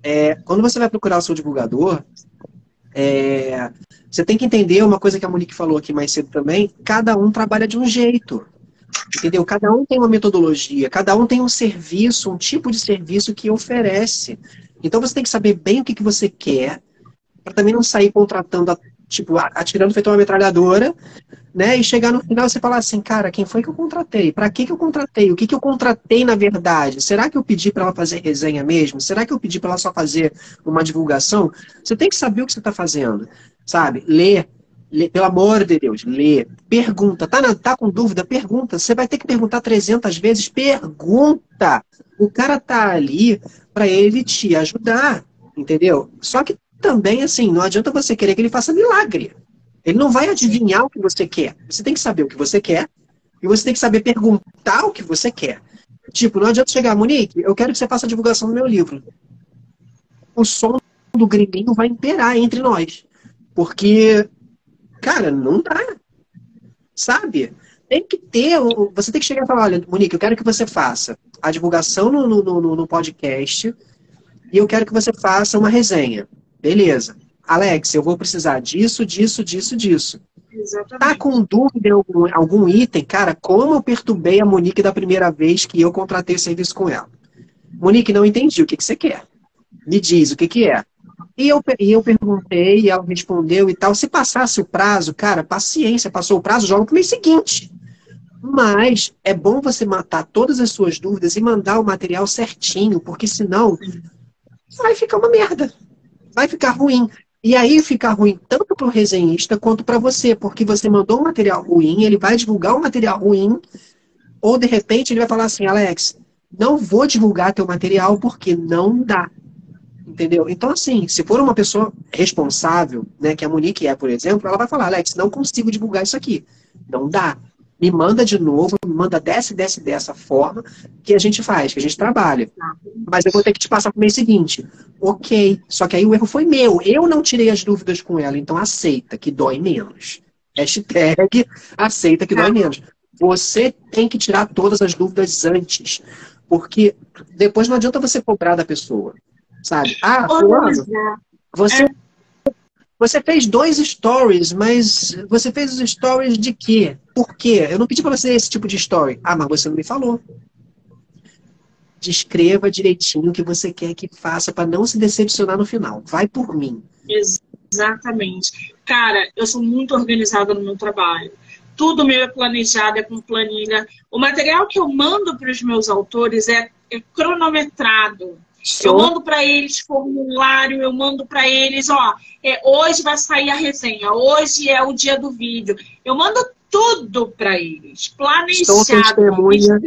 É, quando você vai procurar o seu divulgador, é, você tem que entender uma coisa que a Monique falou aqui mais cedo também: cada um trabalha de um jeito. Entendeu? Cada um tem uma metodologia, cada um tem um serviço, um tipo de serviço que oferece. Então você tem que saber bem o que, que você quer, para também não sair contratando a tipo, atirando feito uma metralhadora, né? E chegar no final você falar assim, cara, quem foi que eu contratei? Para que que eu contratei? O que que eu contratei na verdade? Será que eu pedi para ela fazer resenha mesmo? Será que eu pedi para ela só fazer uma divulgação? Você tem que saber o que você está fazendo, sabe? Ler, ler, pelo amor de Deus, ler, pergunta, tá, na, tá com dúvida? Pergunta. Você vai ter que perguntar 300 vezes, pergunta. O cara tá ali para ele te ajudar, entendeu? Só que também, assim, não adianta você querer que ele faça milagre. Ele não vai adivinhar o que você quer. Você tem que saber o que você quer e você tem que saber perguntar o que você quer. Tipo, não adianta chegar, Monique, eu quero que você faça a divulgação do meu livro. O som do grilinho vai imperar entre nós. Porque, cara, não dá. Sabe? Tem que ter. Você tem que chegar e falar: olha, Monique, eu quero que você faça a divulgação no, no, no, no podcast e eu quero que você faça uma resenha. Beleza. Alex, eu vou precisar disso, disso, disso, disso. Exatamente. Tá com dúvida em algum, algum item? Cara, como eu perturbei a Monique da primeira vez que eu contratei o serviço com ela? Monique, não entendi. O que, que você quer? Me diz, o que, que é? E eu, e eu perguntei, e ela respondeu e tal. Se passasse o prazo, cara, paciência, passou o prazo, joga pro mês seguinte. Mas é bom você matar todas as suas dúvidas e mandar o material certinho, porque senão vai ficar uma merda. Vai ficar ruim. E aí fica ruim tanto para o resenhista quanto para você, porque você mandou um material ruim, ele vai divulgar um material ruim, ou de repente ele vai falar assim, Alex, não vou divulgar teu material porque não dá. Entendeu? Então, assim, se for uma pessoa responsável, né, que a Monique é, por exemplo, ela vai falar, Alex, não consigo divulgar isso aqui. Não dá. Me manda de novo, me manda dessa, dessa, dessa forma que a gente faz, que a gente trabalha. Mas eu vou ter que te passar para o mês seguinte. Ok. Só que aí o erro foi meu. Eu não tirei as dúvidas com ela, então aceita, que dói menos. Hashtag aceita que dói menos. Você tem que tirar todas as dúvidas antes. Porque depois não adianta você cobrar da pessoa. Sabe? Ah, fulano, você você fez dois stories, mas você fez os stories de quê? Por quê? Eu não pedi para você esse tipo de story. Ah, mas você não me falou. Descreva direitinho o que você quer que faça para não se decepcionar no final. Vai por mim. Exatamente. Cara, eu sou muito organizada no meu trabalho. Tudo meu é planejado, é com planilha. O material que eu mando para os meus autores é, é cronometrado. Eu mando para eles formulário, eu mando para eles, ó, é, hoje vai sair a resenha, hoje é o dia do vídeo. Eu mando tudo para eles, planejado. Sou testemunha.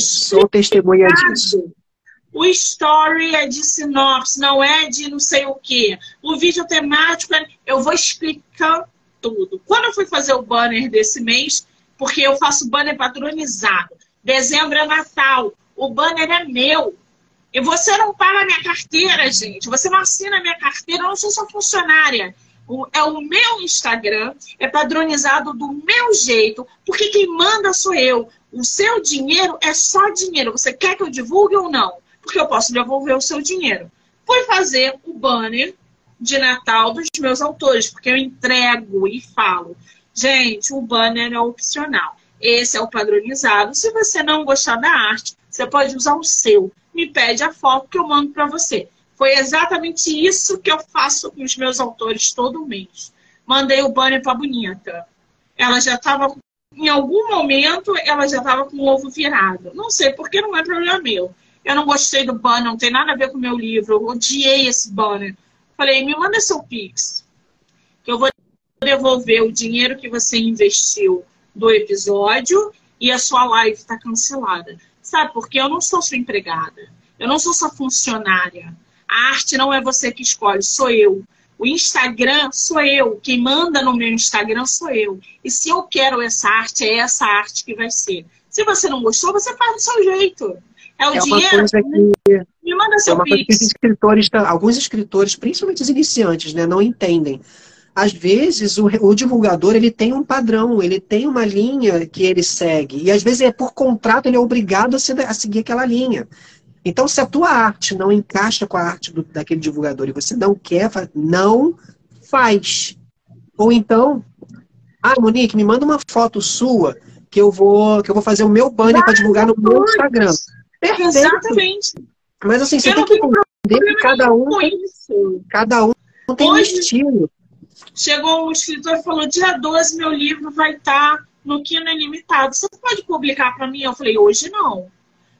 Sou testemunha disso. O story é de sinopse, não é de não sei o quê. O vídeo temático, é, eu vou explicar tudo. Quando eu fui fazer o banner desse mês, porque eu faço banner padronizado, dezembro é Natal, o banner é meu. E você não paga minha carteira, gente. Você não assina minha carteira, eu não sou sua funcionária. É o meu Instagram, é padronizado do meu jeito, porque quem manda sou eu. O seu dinheiro é só dinheiro. Você quer que eu divulgue ou não? Porque eu posso devolver o seu dinheiro. Fui fazer o banner de Natal dos meus autores, porque eu entrego e falo. Gente, o banner é opcional. Esse é o padronizado. Se você não gostar da arte, você pode usar o seu me pede a foto que eu mando para você. Foi exatamente isso que eu faço com os meus autores todo mês. Mandei o banner para a bonita. Ela já estava, em algum momento, ela já estava com o ovo virado. Não sei, porque não é problema meu. Eu não gostei do banner, não tem nada a ver com o meu livro. Eu odiei esse banner. Falei, me manda seu Pix. Que eu vou devolver o dinheiro que você investiu do episódio e a sua live está cancelada. Sabe, porque eu não sou sua empregada. Eu não sou sua funcionária. A arte não é você que escolhe, sou eu. O Instagram sou eu. Quem manda no meu Instagram sou eu. E se eu quero essa arte, é essa arte que vai ser. Se você não gostou, você faz do seu jeito. É o é dinheiro. Que... Me manda seu é coisa que escritores, alguns escritores, principalmente os iniciantes, né, não entendem às vezes o, o, divulgador ele tem um padrão, ele tem uma linha que ele segue. E às vezes é por contrato ele é obrigado a, ser, a seguir aquela linha. Então, se a tua arte não encaixa com a arte do, daquele divulgador e você não quer, não faz. Ou então, ah, Monique, me manda uma foto sua que eu vou que eu vou fazer o meu banner para divulgar no meu Instagram. Perfeito. Exatamente. Mas assim, você eu tem que entender que cada um, cada um tem Hoje, um estilo. Chegou um escritor e falou: dia 12 meu livro vai estar tá no Kino Ilimitado. Você pode publicar para mim? Eu falei: hoje não.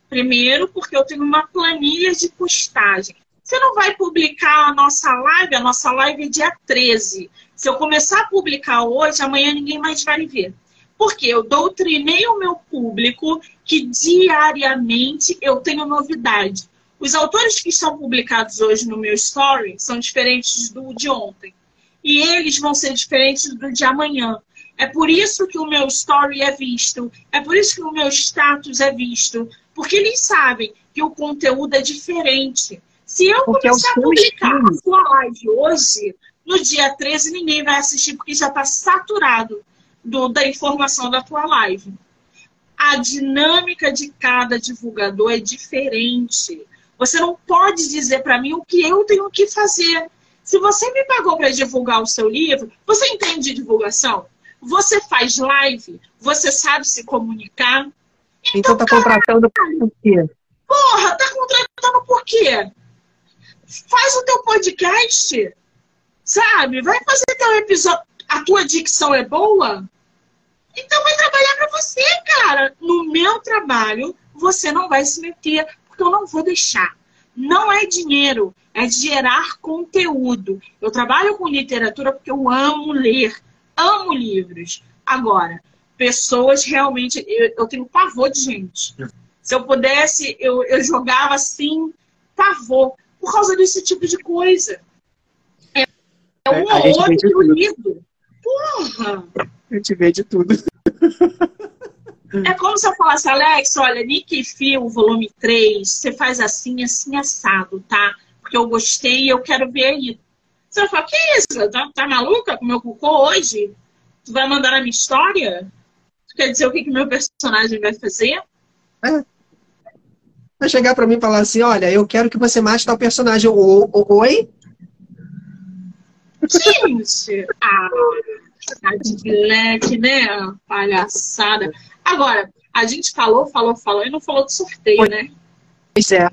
Primeiro, porque eu tenho uma planilha de postagem. Você não vai publicar a nossa live? A nossa live é dia 13. Se eu começar a publicar hoje, amanhã ninguém mais vai ver. Porque eu doutrinei o meu público que diariamente eu tenho novidade. Os autores que estão publicados hoje no meu story são diferentes do de ontem e eles vão ser diferentes do de amanhã. É por isso que o meu story é visto, é por isso que o meu status é visto, porque eles sabem que o conteúdo é diferente. Se eu porque é começar é a publicar a sua live hoje, no dia 13 ninguém vai assistir porque já está saturado do, da informação da tua live. A dinâmica de cada divulgador é diferente. Você não pode dizer para mim o que eu tenho que fazer. Se você me pagou para divulgar o seu livro, você entende de divulgação? Você faz live? Você sabe se comunicar? Então, então tá contratando por quê? Porra, tá contratando por quê? Faz o teu podcast, sabe? Vai fazer teu episódio. A tua dicção é boa? Então vai trabalhar para você, meu trabalho você não vai se meter, porque eu não vou deixar. Não é dinheiro, é gerar conteúdo. Eu trabalho com literatura porque eu amo ler, amo livros. Agora, pessoas realmente. Eu, eu tenho pavor de gente. Se eu pudesse, eu, eu jogava assim, pavor, por causa desse tipo de coisa. É, é um ou outro que eu lido. Porra! A gente vê de tudo. É como se eu falasse, Alex, olha, Nick Phil, volume 3, você faz assim, assim, assado, tá? Porque eu gostei e eu quero ver aí. Você vai falar, que isso? Tá, tá maluca com meu cocô hoje? Tu vai mandar a minha história? Tu quer dizer o que, que meu personagem vai fazer? É. Vai chegar pra mim e falar assim, olha, eu quero que você mate tal personagem. O, o, oi? Gente! Ah, tá de black, né? Palhaçada. Agora, a gente falou, falou, falou e não falou de sorteio, né? Pois é.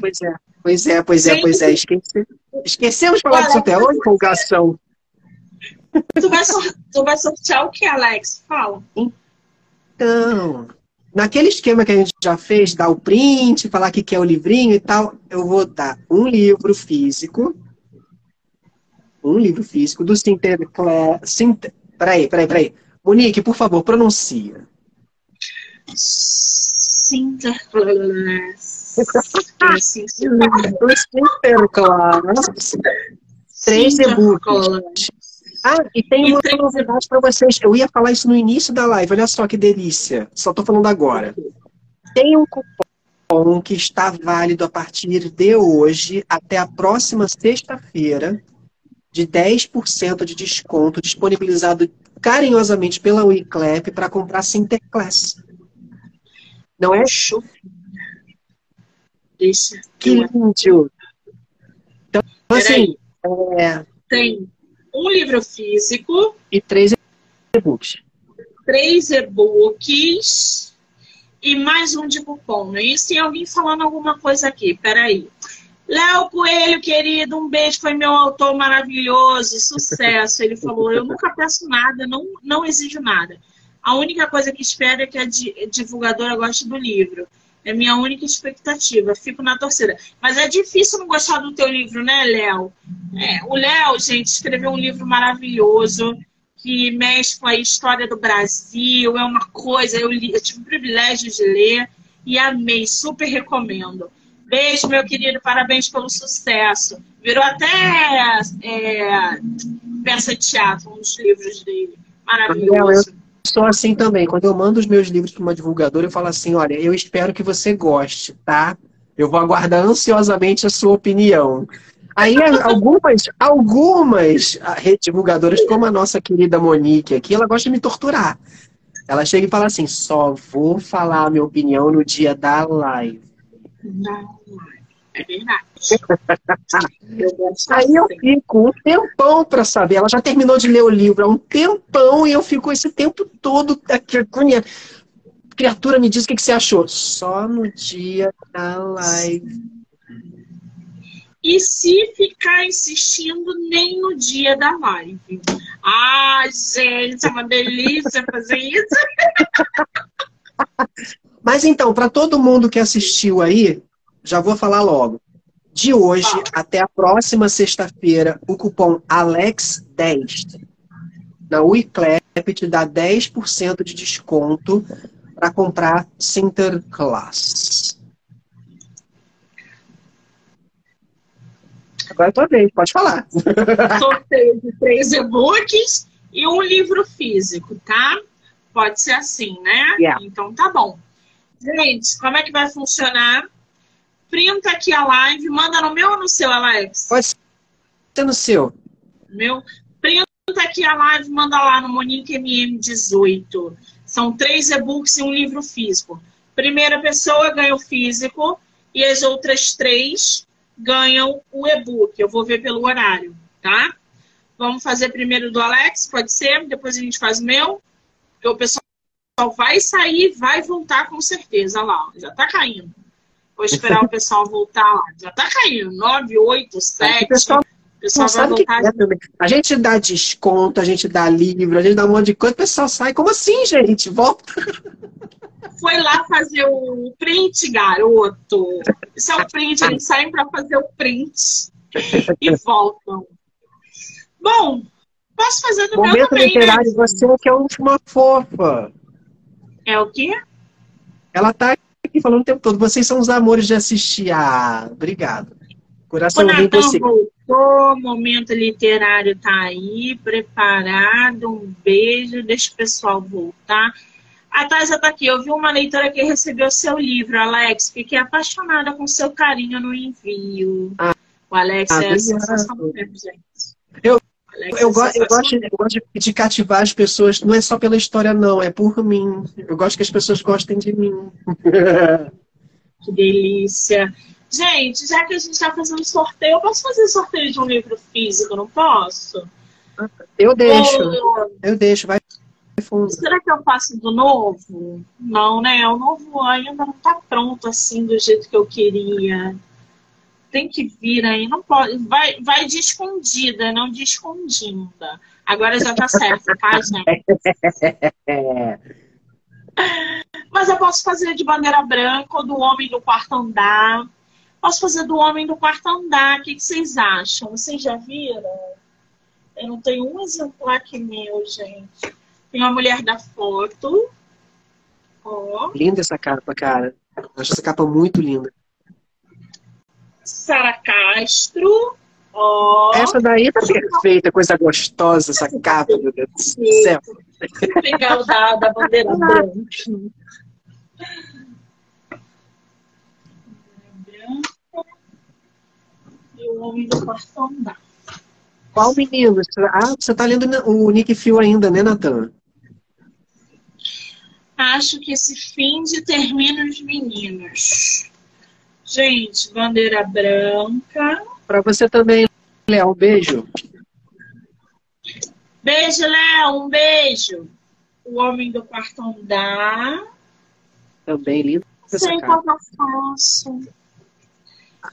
Pois é, pois é, pois é, pois é. Esqueci... Esquecemos de falar de sorteio. Olha empolgação. Tu vai, tu vai sortear o que, Alex? Fala. Então, naquele esquema que a gente já fez, dar o print, falar que quer o livrinho e tal, eu vou dar um livro físico. Um livro físico do Sinterklaas. Sinter... Peraí, peraí, peraí. Monique, por favor, pronuncia. Sinterklaas. Sinterklaas. Três e-books. Ah, e tem uma novidade para vocês. Eu ia falar isso no início da live. Olha só que delícia. Só estou falando agora. Tem um cupom que está válido a partir de hoje até a próxima sexta-feira de 10% de desconto disponibilizado carinhosamente pela Wiclap para comprar Sinterclass. Não é show? Deixa. Que lindo! Então, assim. É... Tem um livro físico. E três e-books. Três e-books. E mais um de cupom. Não é isso? Tem alguém falando alguma coisa aqui. Peraí. Léo Coelho, querido, um beijo, foi meu autor maravilhoso, sucesso. Ele falou: Eu nunca peço nada, não, não exijo nada. A única coisa que espero é que a divulgadora goste do livro. É minha única expectativa. Fico na torcida. Mas é difícil não gostar do teu livro, né, Léo? É, o Léo, gente, escreveu um livro maravilhoso que mescla a história do Brasil. É uma coisa, eu, li, eu tive o privilégio de ler e amei, super recomendo. Beijo, meu querido, parabéns pelo sucesso. Virou até é, peça de teatro, um dos livros dele. Maravilhoso. Eu sou assim também. Quando eu mando os meus livros para uma divulgadora, eu falo assim: olha, eu espero que você goste, tá? Eu vou aguardar ansiosamente a sua opinião. Aí algumas, algumas ah, divulgadoras, como a nossa querida Monique aqui, ela gosta de me torturar. Ela chega e fala assim: só vou falar a minha opinião no dia da live. Não, é verdade. Aí eu fico um tempão para saber. Ela já terminou de ler o livro há um tempão e eu fico esse tempo todo aqui. Criatura, me diz o que, que você achou. Só no dia da live. E se ficar insistindo, nem no dia da live. Ai, gente, é uma delícia fazer isso. Mas então, para todo mundo que assistiu aí, já vou falar logo. De hoje até a próxima sexta-feira, o cupom ALEX10 na WeClap te dá 10% de desconto para comprar Sinterklaas. Agora é tua vez, pode falar. Sorteio de três e-books e um livro físico, tá? Pode ser assim, né? Yeah. Então tá bom. Gente, como é que vai funcionar? Printa aqui a live, manda no meu ou no seu, Alex? Pode ser no seu. Meu. Printa aqui a live, manda lá no Monique MM18. São três e-books e um livro físico. Primeira pessoa ganha o físico e as outras três ganham o e-book. Eu vou ver pelo horário, tá? Vamos fazer primeiro do Alex, pode ser? Depois a gente faz o meu. Porque o pessoal vai sair, vai voltar com certeza lá. Já tá caindo. Vou esperar o pessoal voltar lá. Já tá caindo. 9, 8, 7. O pessoal, o pessoal vai voltar. É a gente dá desconto, a gente dá livro, a gente dá um monte de coisa, o pessoal sai. Como assim, gente? Volta. foi lá fazer o print, garoto. Isso é o print, eles saem para fazer o print e voltam. Bom, posso fazer do Momento meu também, literário, né? você que é uma fofa. É o quê? Ela tá aqui falando o tempo todo. Vocês são os amores de assistir. Ah, obrigado. O Coração lindo Natan você. voltou, momento literário tá aí, preparado. Um beijo, deixa o pessoal voltar. A Thaisa tá aqui. Eu vi uma leitora que recebeu seu livro, Alex. Fiquei apaixonada com seu carinho no envio. Ah, o Alex ah, é a obrigado. sensação do tempo, gente. Eu- Eu, go- eu gosto, eu gosto de- de cativar as pessoas, não é só pela história, não, é por mim. Eu gosto que as pessoas gostem de mim. Que delícia. Gente, já que a gente está fazendo sorteio, eu posso fazer sorteio de um livro físico, não posso? Eu deixo, Ou- eu deixo, vai fundo. será que eu faço do novo? Não, né? O novo ainda não está pronto assim do jeito que eu queria. Tem que vir aí, não pode. Vai, vai de escondida, não de escondida. Agora já tá certo, tá, gente? Mas eu posso fazer de bandeira branca ou do homem do quarto andar. Posso fazer do homem do quarto andar. O que, que vocês acham? Vocês já viram? Eu não tenho um exemplar aqui meu, gente. Tem uma mulher da foto. Ó. linda essa capa, cara. Acho essa capa muito linda. Sara Castro. Ó. Essa daí tá perfeita, coisa gostosa, essa capa, meu Deus do céu. O da, da bandeira. E o homem do quarto andar. Qual menino? Ah, você tá lendo o Nick Phil ainda, né, Natan? Acho que esse fim de termina os meninos. Gente, bandeira branca. Pra você também, Léo, um beijo. Beijo, Léo. Um beijo. O homem do quarto andar. Também essa Sei qual que eu faço.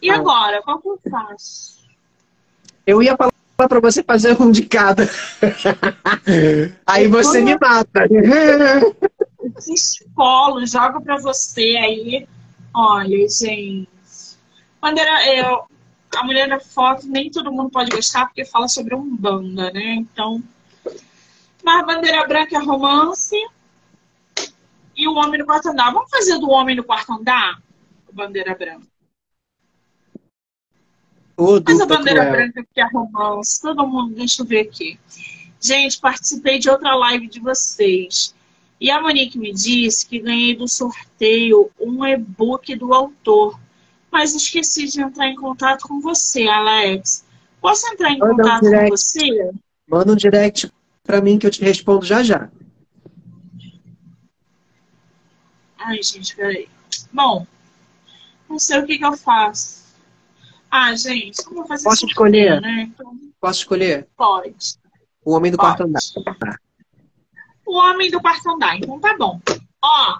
E Ah. agora, qual que eu faço? Eu ia falar pra você fazer um de cada. Aí você me mata. Escolo, jogo pra você aí. Olha, gente. Bandeira, eu, a mulher da foto, nem todo mundo pode gostar, porque fala sobre Umbanda, né? Então. Mas bandeira branca é romance. E o homem no quarto andar. Vamos fazer do homem no quarto andar? Bandeira branca. Mas a bandeira cruel. branca que é romance, todo mundo, deixa eu ver aqui. Gente, participei de outra live de vocês. E a Monique me disse que ganhei do sorteio um e-book do autor. Mas esqueci de entrar em contato com você, Alex. Posso entrar em Manda um contato com direct. você? Manda um direct pra mim que eu te respondo já já. Ai, gente, peraí. Bom, não sei o que, que eu faço. Ah, gente, como eu vou fazer Posso sorteio, escolher? né? Então, Posso escolher? pode. O Homem do Pode. Quarto Andar. O Homem do Quarto Andar. Então tá bom. Ó,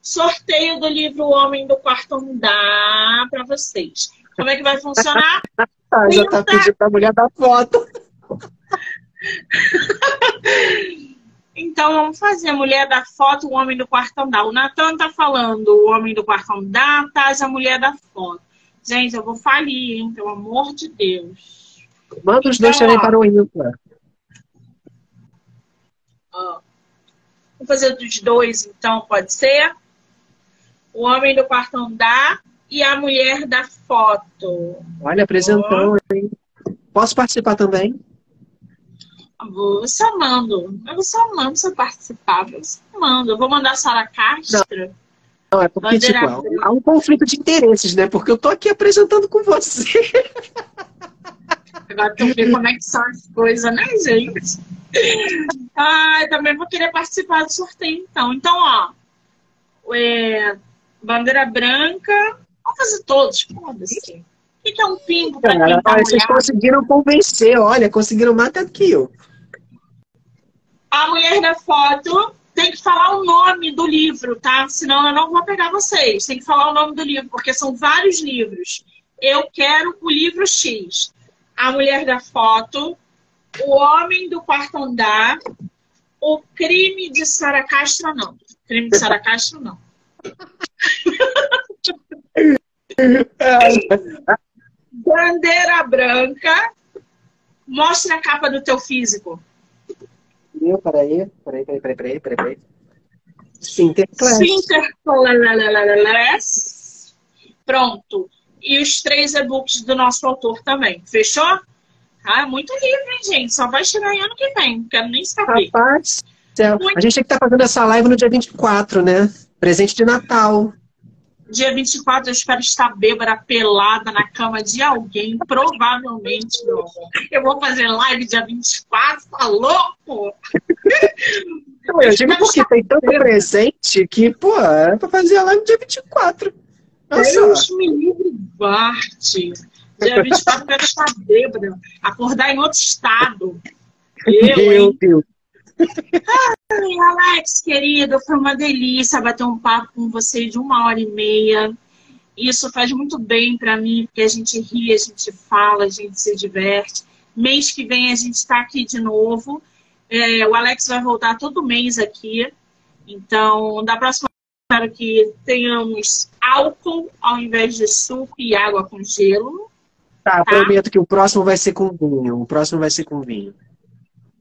sorteio do livro O Homem do Quarto Andar pra vocês. Como é que vai funcionar? Ah, já tá pedindo pra mulher da foto. Então vamos fazer a mulher da foto, o homem do quarto andar. O Natan tá falando o homem do quarto andar, Taz a mulher da foto. Gente, eu vou falir, hein? Pelo amor de Deus. Manda os dois Então, também ó. para o ímpar. Ó. Vou fazer dos dois, então, pode ser? O homem do quarto andar e a mulher da foto. Olha, apresentão, hein? Posso participar também? Vou só mando. Eu só mando você participar. Eu só mando. Eu vou mandar a Sara Castro. Não, é porque, Bandeira tipo, há um- há um conflito de interesses, né? Porque eu tô aqui apresentando com você. Agora tem que ver como é que são as coisas, né, gente? Ai, também vou querer participar do sorteio, então. Então, ó. é, bandeira branca. Vamos fazer todos, foda-se. O que que é um pingo pra Cara, quem tá vocês conseguiram convencer, olha, conseguiram mais até que eu. A mulher da foto tem que falar o nome do livro, tá? Senão eu não vou pegar vocês. Tem que falar o nome do livro, porque são vários livros. Eu quero o livro X. A mulher da foto, o homem do quarto andar, o crime de Sara Castro, não. Crime de Sara Castro, não. Bandeira branca. Mostra a capa do teu físico. Meu, peraí, peraí, peraí, peraí, peraí, peraí. peraí. Sinterclass. Sinterclass. Pronto. E os três e-books do nosso autor também. Fechou? Ah, é muito livre, hein, gente? Só vai chegar em ano que vem. Não quero nem saber. Rapaz, a gente tem que estar tá fazendo essa live no dia 24, né? Presente de Natal. Dia 24 eu espero estar bêbada, pelada na cama de alguém, provavelmente, amor. Eu vou fazer live dia 24, tá louco? Eu, eu digo porque tem tanto presente que, pô, é pra fazer a live dia 24. Nossa. Deus me livre, Bart. Dia 24 eu quero estar bêbada, acordar em outro estado. Eu, Meu hein? Deus. Ai, Alex, querido, foi uma delícia bater um papo com você de uma hora e meia. Isso faz muito bem para mim, porque a gente ri, a gente fala, a gente se diverte. Mês que vem a gente está aqui de novo. É, o Alex vai voltar todo mês aqui. Então, da próxima espero que tenhamos álcool ao invés de suco e água com gelo. Tá, tá, prometo que o próximo vai ser com vinho. O próximo vai ser com vinho.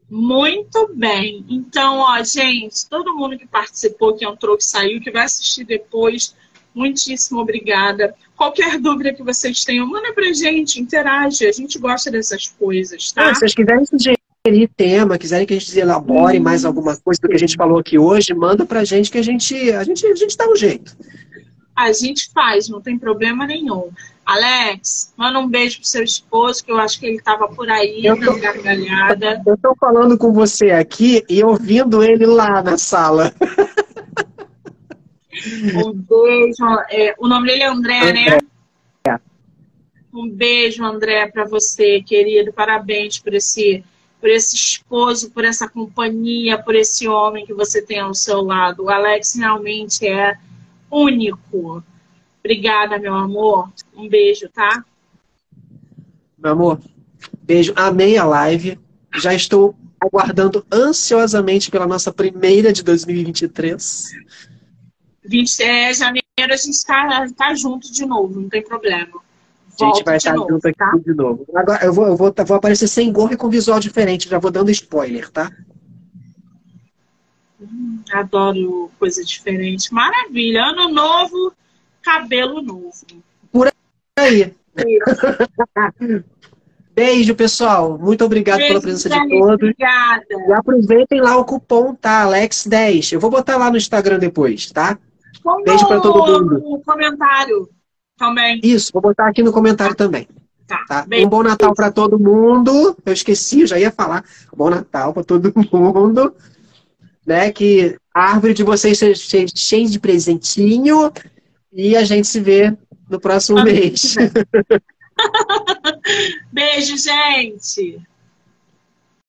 Muito bem. Então, ó, gente, todo mundo que participou, que entrou, que saiu, que vai assistir depois, muitíssimo obrigada. Qualquer dúvida que vocês tenham, manda pra gente, interage. A gente gosta dessas coisas, tá? Ah, se vocês quiserem sugerir tema, quiserem que a gente elabore hum. mais alguma coisa do que a gente falou aqui hoje, manda pra gente que a gente, a gente, a gente dá um jeito. A gente faz, não tem problema nenhum. Alex, manda um beijo pro seu esposo, que eu acho que ele estava por aí, eu tô, gargalhada. Eu tô falando com você aqui e ouvindo ele lá na sala. Um beijo. É, o nome dele é André, né? É. Um beijo, André, para você, querido. Parabéns por esse, por esse esposo, por essa companhia, por esse homem que você tem ao seu lado. O Alex realmente é único. Obrigada, meu amor. Um beijo, tá? Meu amor, beijo. Amei a live. Já estou aguardando ansiosamente pela nossa primeira de 2023. 20, é, janeiro a gente está tá junto de novo, não tem problema. a gente vai estar novo, junto aqui tá? de novo. Agora eu vou, eu vou, vou aparecer sem gorro e com visual diferente, já vou dando spoiler, tá? Hum, adoro coisa diferente. Maravilha. Ano novo, cabelo novo. Por aí. Beijo, pessoal. Muito obrigado Beijo, pela presença de todos. Obrigada. E aproveitem lá o cupom, tá? Alex10. Eu vou botar lá no Instagram depois, tá? Como Beijo para todo mundo. No comentário também. Isso, vou botar aqui no comentário também. Tá. tá? Um bom Natal para todo mundo. Eu esqueci, eu já ia falar. Bom Natal para todo mundo. Né? Que a árvore de vocês seja cheia de presentinho e a gente se vê no próximo mês. Beijo, gente!